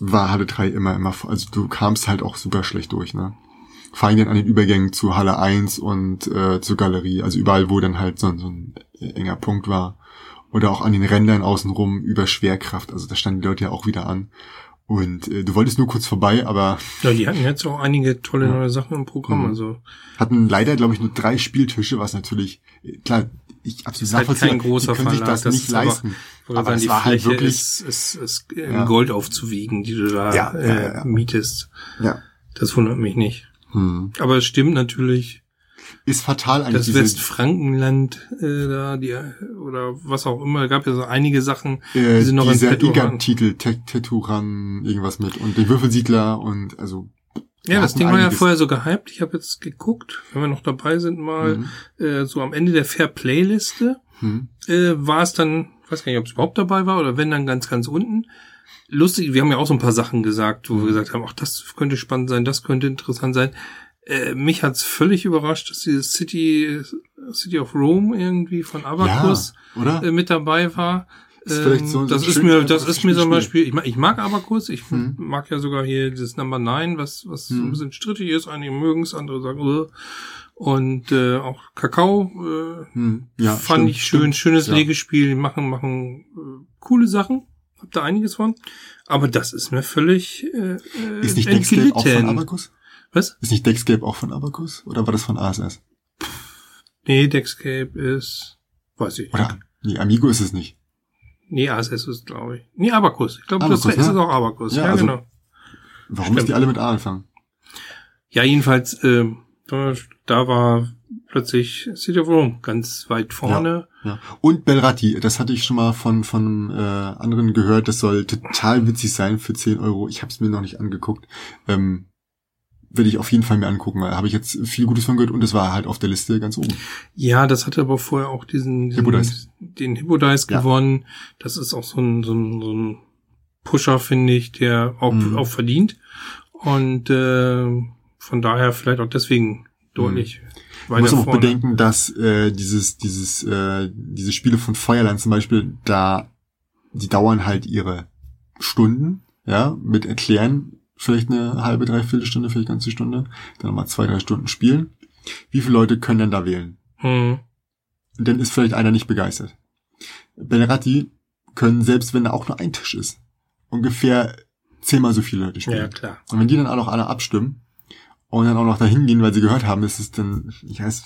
war Halle 3 immer, immer, also du kamst halt auch super schlecht durch, ne? Vor allem dann an den Übergängen zu Halle 1 und äh, zur Galerie, also überall, wo dann halt so, so ein enger Punkt war. Oder auch an den Rändern außenrum über Schwerkraft, also da standen die Leute ja auch wieder an. Und äh, du wolltest nur kurz vorbei, aber Ja, die hatten jetzt auch einige tolle neue Sachen im Programm. Mhm. Also hatten leider, glaube ich, nur drei Spieltische, was natürlich, äh, klar, ich absolut ist halt kein großer die können sich Verlag. das, nicht ist aber- leisten. Aber sagen, es war halt Fläche wirklich- ist, ist, ist in Ja. Gold aufzuwiegen, die du da Ja, äh, ja. mietest. Ja. Das wundert mich nicht. Hm. Aber es stimmt natürlich, Ist fatal eigentlich. das Westfrankenland äh, da, die oder was auch immer, gab ja so einige Sachen, äh, die sie noch in dieser. Igan-Titel, Te- Teturan, irgendwas mit und den Würfelsiedler und also Ja, das Ding war ja vorher so gehypt. Ich habe jetzt geguckt, wenn wir noch dabei sind, mal Mhm. äh, so am Ende der Fair Play-Liste Hm. äh, war es dann, weiß gar nicht, ob es überhaupt dabei war oder wenn dann ganz, ganz unten. Lustig, wir haben ja auch so ein paar Sachen gesagt, Mhm. wo wir gesagt haben, ach, das könnte spannend sein, das könnte interessant sein. Äh, mich hat's völlig überrascht, dass dieses City, City of Rome irgendwie von Abacus Ja, oder? äh, mit dabei war. Ist Ähm, so- so das ein ist mir, das ist mir zum Spiel. Beispiel, ich mag, ich mag Abacus, ich Hm. mag ja sogar hier dieses Number 9, was, was so ein Hm. bisschen strittig ist, einige mögen es, andere sagen, uh. und äh, auch Kakao äh, Hm. Ja, fand stimmt, ich schön, stimmt. schönes Ja. Legespiel, die machen, machen äh, coole Sachen, hab da einiges von, aber das ist mir völlig äh, Ist nicht äh, auch von. Abacus? Was? Ist nicht Dexcape auch von Abacus? Oder war das von ASS? Nee, Dexcape ist, weiß ich. Oder, nee, Amigo ist es nicht. Nee, ASS ist, glaube ich. Nee, Abacus. Ich glaube, das Abacus, ist ne? es auch Abacus. Ja, Ja, also- genau. Warum Stimmt. müssen die alle mit A anfangen? Ja, jedenfalls, äh, da, war plötzlich City of Rome ganz weit vorne. Ja. Und Belratti, das hatte ich schon mal von, von äh, anderen gehört, das soll total witzig sein für 10 Euro. Ich habe es mir noch nicht angeguckt. Ähm, Will ich auf jeden Fall mir angucken, weil habe ich jetzt viel Gutes von gehört und es war halt auf der Liste ganz oben. Ja, das hatte aber vorher auch diesen, diesen Hippodice. den Hippodice Ja. gewonnen. Das ist auch so ein, so ein, so ein Pusher, finde ich, der auch, Mhm. auch verdient. Und äh, von daher vielleicht auch deswegen deutlich Man muss auch vorne. bedenken, dass äh, dieses, dieses, äh, diese Spiele von Feuerland zum Beispiel, da die dauern halt ihre Stunden, ja, mit Erklären, vielleicht eine halbe, dreiviertel Stunde, vielleicht ganze Stunde, dann nochmal zwei, drei Stunden spielen. Wie viele Leute können denn da wählen? Hm. Und dann ist vielleicht einer nicht begeistert. Bellerati können, selbst wenn da auch nur ein Tisch ist, ungefähr zehnmal so viele Leute spielen. Ja, klar. Und wenn die dann auch alle abstimmen und dann auch noch dahin gehen, weil sie gehört haben, das ist dann, ich weiß,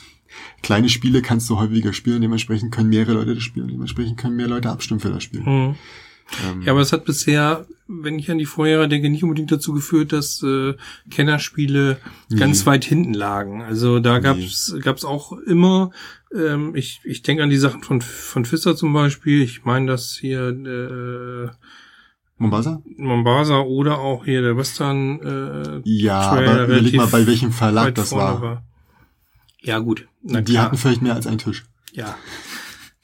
kleine Spiele kannst du häufiger spielen, dementsprechend können mehrere Leute das spielen, dementsprechend können mehr Leute abstimmen für das Spiel. Hm. Ähm, Ja, aber es hat bisher, wenn ich an die Vorjahre denke, nicht unbedingt dazu geführt, dass äh, Kennerspiele Nee. ganz weit hinten lagen. Also da Nee. gab's gab's auch immer, ähm, ich, ich denke an die Sachen von, von Fisser zum Beispiel, ich meine, dass hier äh, Mombasa? Mombasa oder auch hier der Western äh, Ja, Trail aber überleg mal, bei welchem Verlag das vorne war. Ja gut, Die klar. hatten vielleicht mehr als einen Tisch. Ja.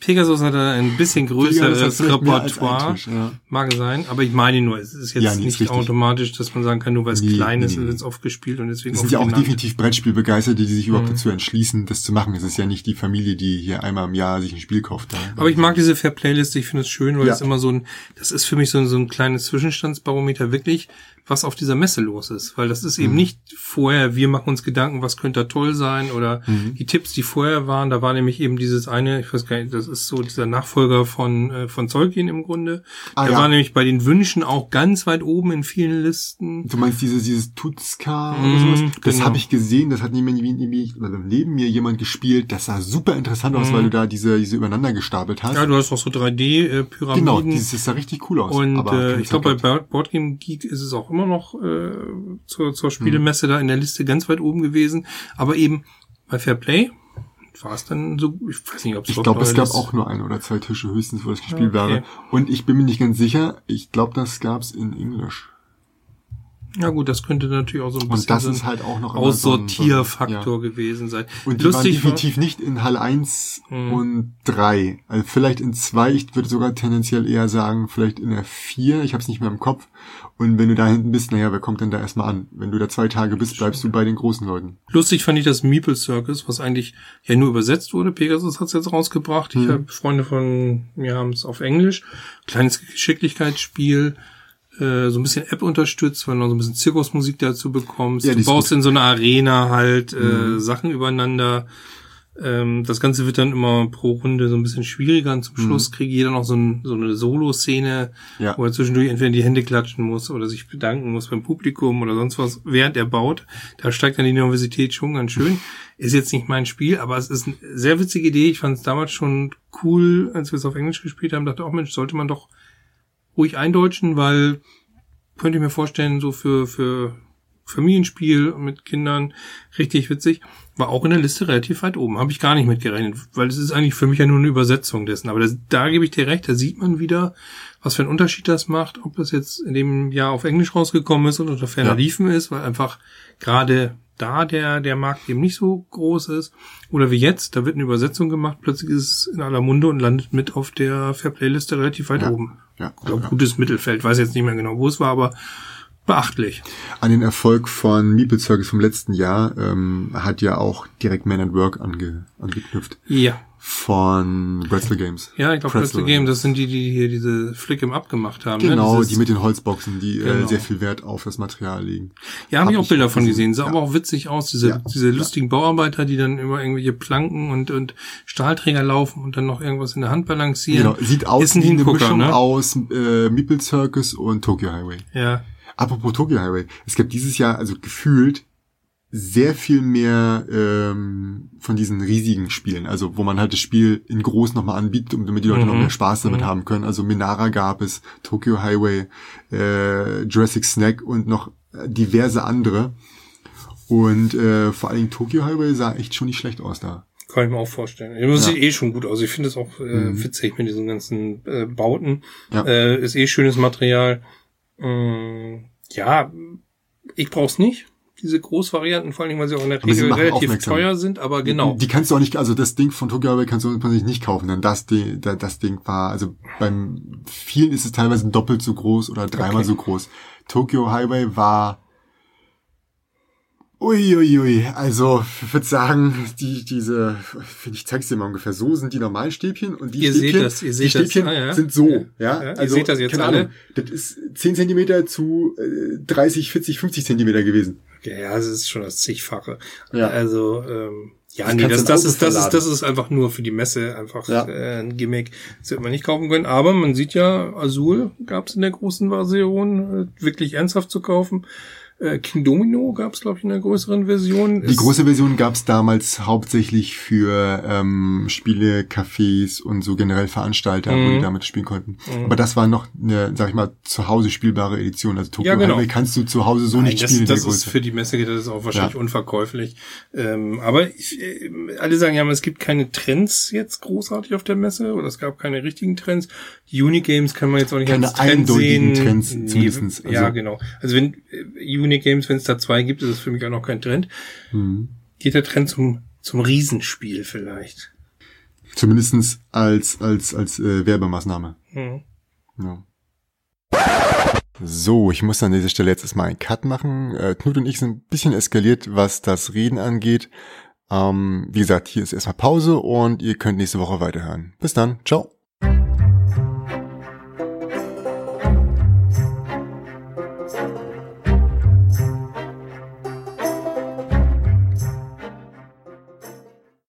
Pegasus hat ein bisschen größeres Repertoire. Tisch, ja. Mag sein, aber ich meine nur, es ist jetzt Ja, nee, ist nicht richtig. automatisch, dass man sagen kann, nur weil es Nee, klein ist, nee, wird es oft gespielt und deswegen Es sind ja auch definitiv Brettspielbegeisterte, die sich überhaupt Mhm. dazu entschließen, das zu machen. Es ist ja nicht die Familie, die hier einmal im Jahr sich ein Spiel kauft. Aber ich mag diese Fair Playlist, ich finde es schön, weil Ja. es immer so ein, das ist für mich so ein, so ein kleines Zwischenstandsbarometer wirklich, was auf dieser Messe los ist. Weil das ist Mhm. eben nicht vorher, wir machen uns Gedanken, was könnte da toll sein oder Mhm. die Tipps, die vorher waren, da war nämlich eben dieses eine, ich weiß gar nicht, das ist so dieser Nachfolger von, äh, von Tolkien im Grunde. Ah, der ja. war nämlich bei den Wünschen auch ganz weit oben in vielen Listen. Du meinst dieses, dieses Tutska oder Mhm, sowas? Das genau. habe ich gesehen, das hat neben, neben, neben, mir jemand gespielt. Das sah super interessant aus, Mhm. weil du da diese, diese übereinander gestapelt hast. Ja, du hast auch so 3D-Pyramiden. genau, dieses das sah richtig cool aus. Und äh, ich glaube, bei Boardgame Geek ist es auch immer noch äh, zur, zur Spielemesse da in der Liste ganz weit oben gewesen. Aber eben bei Fair Play war es dann so, ich weiß nicht, ob es ich glaube, es gab ist. auch nur ein oder zwei Tische höchstens, wo das gespielt Okay. wäre. Und ich bin mir nicht ganz sicher. Ich glaube, das gab's in Englisch. Ja gut, das könnte natürlich auch so ein bisschen Und das so ein ist halt auch noch immer so ein- Aussortierfaktor so ein- gewesen sein. Und die Lustig waren definitiv nicht in Halle 1 Mhm. und 3. Also vielleicht in 2, ich würde sogar tendenziell eher sagen, vielleicht in der 4, ich habe es nicht mehr im Kopf. Und wenn du da hinten bist, naja, wer kommt denn da erstmal an? Wenn du da zwei Tage bist, bleibst du bei den großen Leuten. Lustig fand ich das Meeple Circus, was eigentlich ja nur übersetzt wurde. Pegasus hat es jetzt rausgebracht. Ich Mhm. habe Freunde von mir haben es auf Englisch. Kleines Geschicklichkeitsspiel, äh, so ein bisschen App unterstützt, weil du noch so ein bisschen Zirkusmusik dazu bekommst. Ja, du baust in so einer Arena halt äh, Mhm. Sachen übereinander. Ähm, das Ganze wird dann immer pro Runde so ein bisschen schwieriger und zum Schluss kriegt jeder noch so, ein, so eine Solo-Szene, Mhm. Ja. wo er zwischendurch entweder die Hände klatschen muss oder sich bedanken muss beim Publikum oder sonst was, während er baut. Da steigt dann die Nervosität schon ganz schön. Ist jetzt nicht mein Spiel, aber es ist eine sehr witzige Idee. Ich fand es damals schon cool, als wir es auf Englisch gespielt haben. Dachte auch, Mensch, sollte man doch ruhig eindeutschen, weil könnte ich mir vorstellen, so für, für Familienspiel mit Kindern richtig witzig. War auch in der Liste relativ weit oben. Habe ich gar nicht mitgerechnet, weil es ist eigentlich für mich ja nur eine Übersetzung dessen. Aber das, da gebe ich dir recht, da sieht man wieder, was für einen Unterschied das macht, ob das jetzt in dem Jahr auf Englisch rausgekommen ist oder unter ferner Ja. Liefen ist, weil einfach gerade da der, der Markt eben nicht so groß ist. Oder wie jetzt, da wird eine Übersetzung gemacht, plötzlich ist es in aller Munde und landet mit auf der Fairplay-Liste relativ weit Ja. oben. Ja. Ich glaube, gutes Mittelfeld, weiß jetzt nicht mehr genau, wo es war, aber beachtlich. An den Erfolg von Meeple Circus vom letzten Jahr ähm, hat ja auch direkt Man at Work ange, angeknüpft. Ja. Von Bretzel Games. Ja, ich glaube, Pretzel. Pretzel Game, das sind die, die hier diese Flick im Up gemacht haben. Genau, ne? Die mit den Holzboxen, die äh, Genau. sehr viel Wert auf das Material legen. Ja, habe ich hab auch ich Bilder auch von gesehen. Sah ja. aber auch witzig aus, diese, Ja. diese lustigen Bauarbeiter, die dann über irgendwelche Planken und, und Stahlträger laufen und dann noch irgendwas in der Hand balancieren. Genau, sieht aus Ist ein wie eine Mischung ne? aus äh, Meeple Circus und Tokyo Highway. Ja. Apropos Tokyo Highway, es gibt dieses Jahr also gefühlt sehr viel mehr ähm, von diesen riesigen Spielen, also wo man halt das Spiel in groß nochmal anbietet, um damit die Leute Mhm. noch mehr Spaß damit Mhm. haben können. Also Minara gab es, Tokyo Highway, äh, Jurassic Snack und noch diverse andere. Und äh, vor allen Dingen Tokyo Highway sah echt schon nicht schlecht aus da. Kann ich mir auch vorstellen. Das Ja. sieht eh schon gut aus. Ich finde es auch äh, Mhm. witzig mit diesen ganzen äh, Bauten. Ja. Äh, ist eh schönes Material. Mm, ja, ich brauch's nicht. Diese Großvarianten, vor allem, weil sie auch in der Regel relativ aufmerksam. teuer sind, aber genau. Die kannst du auch nicht, also das Ding von Tokyo Highway kannst du sich nicht kaufen, denn das, Ding- da- das Ding war, also beim vielen ist es teilweise doppelt so groß oder dreimal Okay. so groß. Tokyo Highway war Uiuiui, ui, also ich würde sagen, die, diese, ich zeig's dir mal ungefähr, so sind die Normalstäbchen und die Ihr seht Stäbchen, das, ihr die seht das. Stäbchen Ah, ja. sind so, ja. Ja, ihr also, seht das jetzt keine alle. Ahnung, das ist 10 Zentimeter zu äh, 30, 40, 50 Zentimeter gewesen. Ja, ja, es ist schon das zigfache. Ja. Also, ähm, ja, Das nee, das, das ist, das ist, das ist einfach nur für die Messe einfach Ja. äh, ein Gimmick. Das wird man nicht kaufen können. Aber man sieht ja, Azul gab es in der großen Version äh, wirklich ernsthaft zu kaufen. Äh, King Domino gab es, glaube ich, in der größeren Version. Die große Version gab es damals hauptsächlich für ähm, Spiele, Cafés und so generell Veranstalter, wo Mhm. die damit spielen konnten. Aber das war noch eine, sag ich mal, zu Hause spielbare Edition. Also Tokyo Ja, genau. Highway kannst du zu Hause so Nein, nicht das, spielen das ist für die Messe geht das ist auch wahrscheinlich Ja. unverkäuflich. Ähm, aber ich, äh, alle sagen ja, es gibt keine Trends jetzt großartig auf der Messe oder es gab keine richtigen Trends. Die Unigames kann man jetzt auch nicht Keine als Trend eindeutigen sehen. Trends zumindestens, ja, also- genau. Also wenn äh, Unigames, wenn es da zwei gibt, ist es für mich auch noch kein Trend. Mhm. Geht der Trend zum zum Riesenspiel vielleicht? Zumindestens als, als, als äh, Werbemaßnahme. Mhm. Ja. So, ich muss an dieser Stelle jetzt erstmal einen Cut machen. Äh, Knut und ich sind ein bisschen eskaliert, was das Reden angeht. Ähm, wie gesagt, hier ist erstmal Pause und ihr könnt nächste Woche weiterhören. Bis dann. Ciao.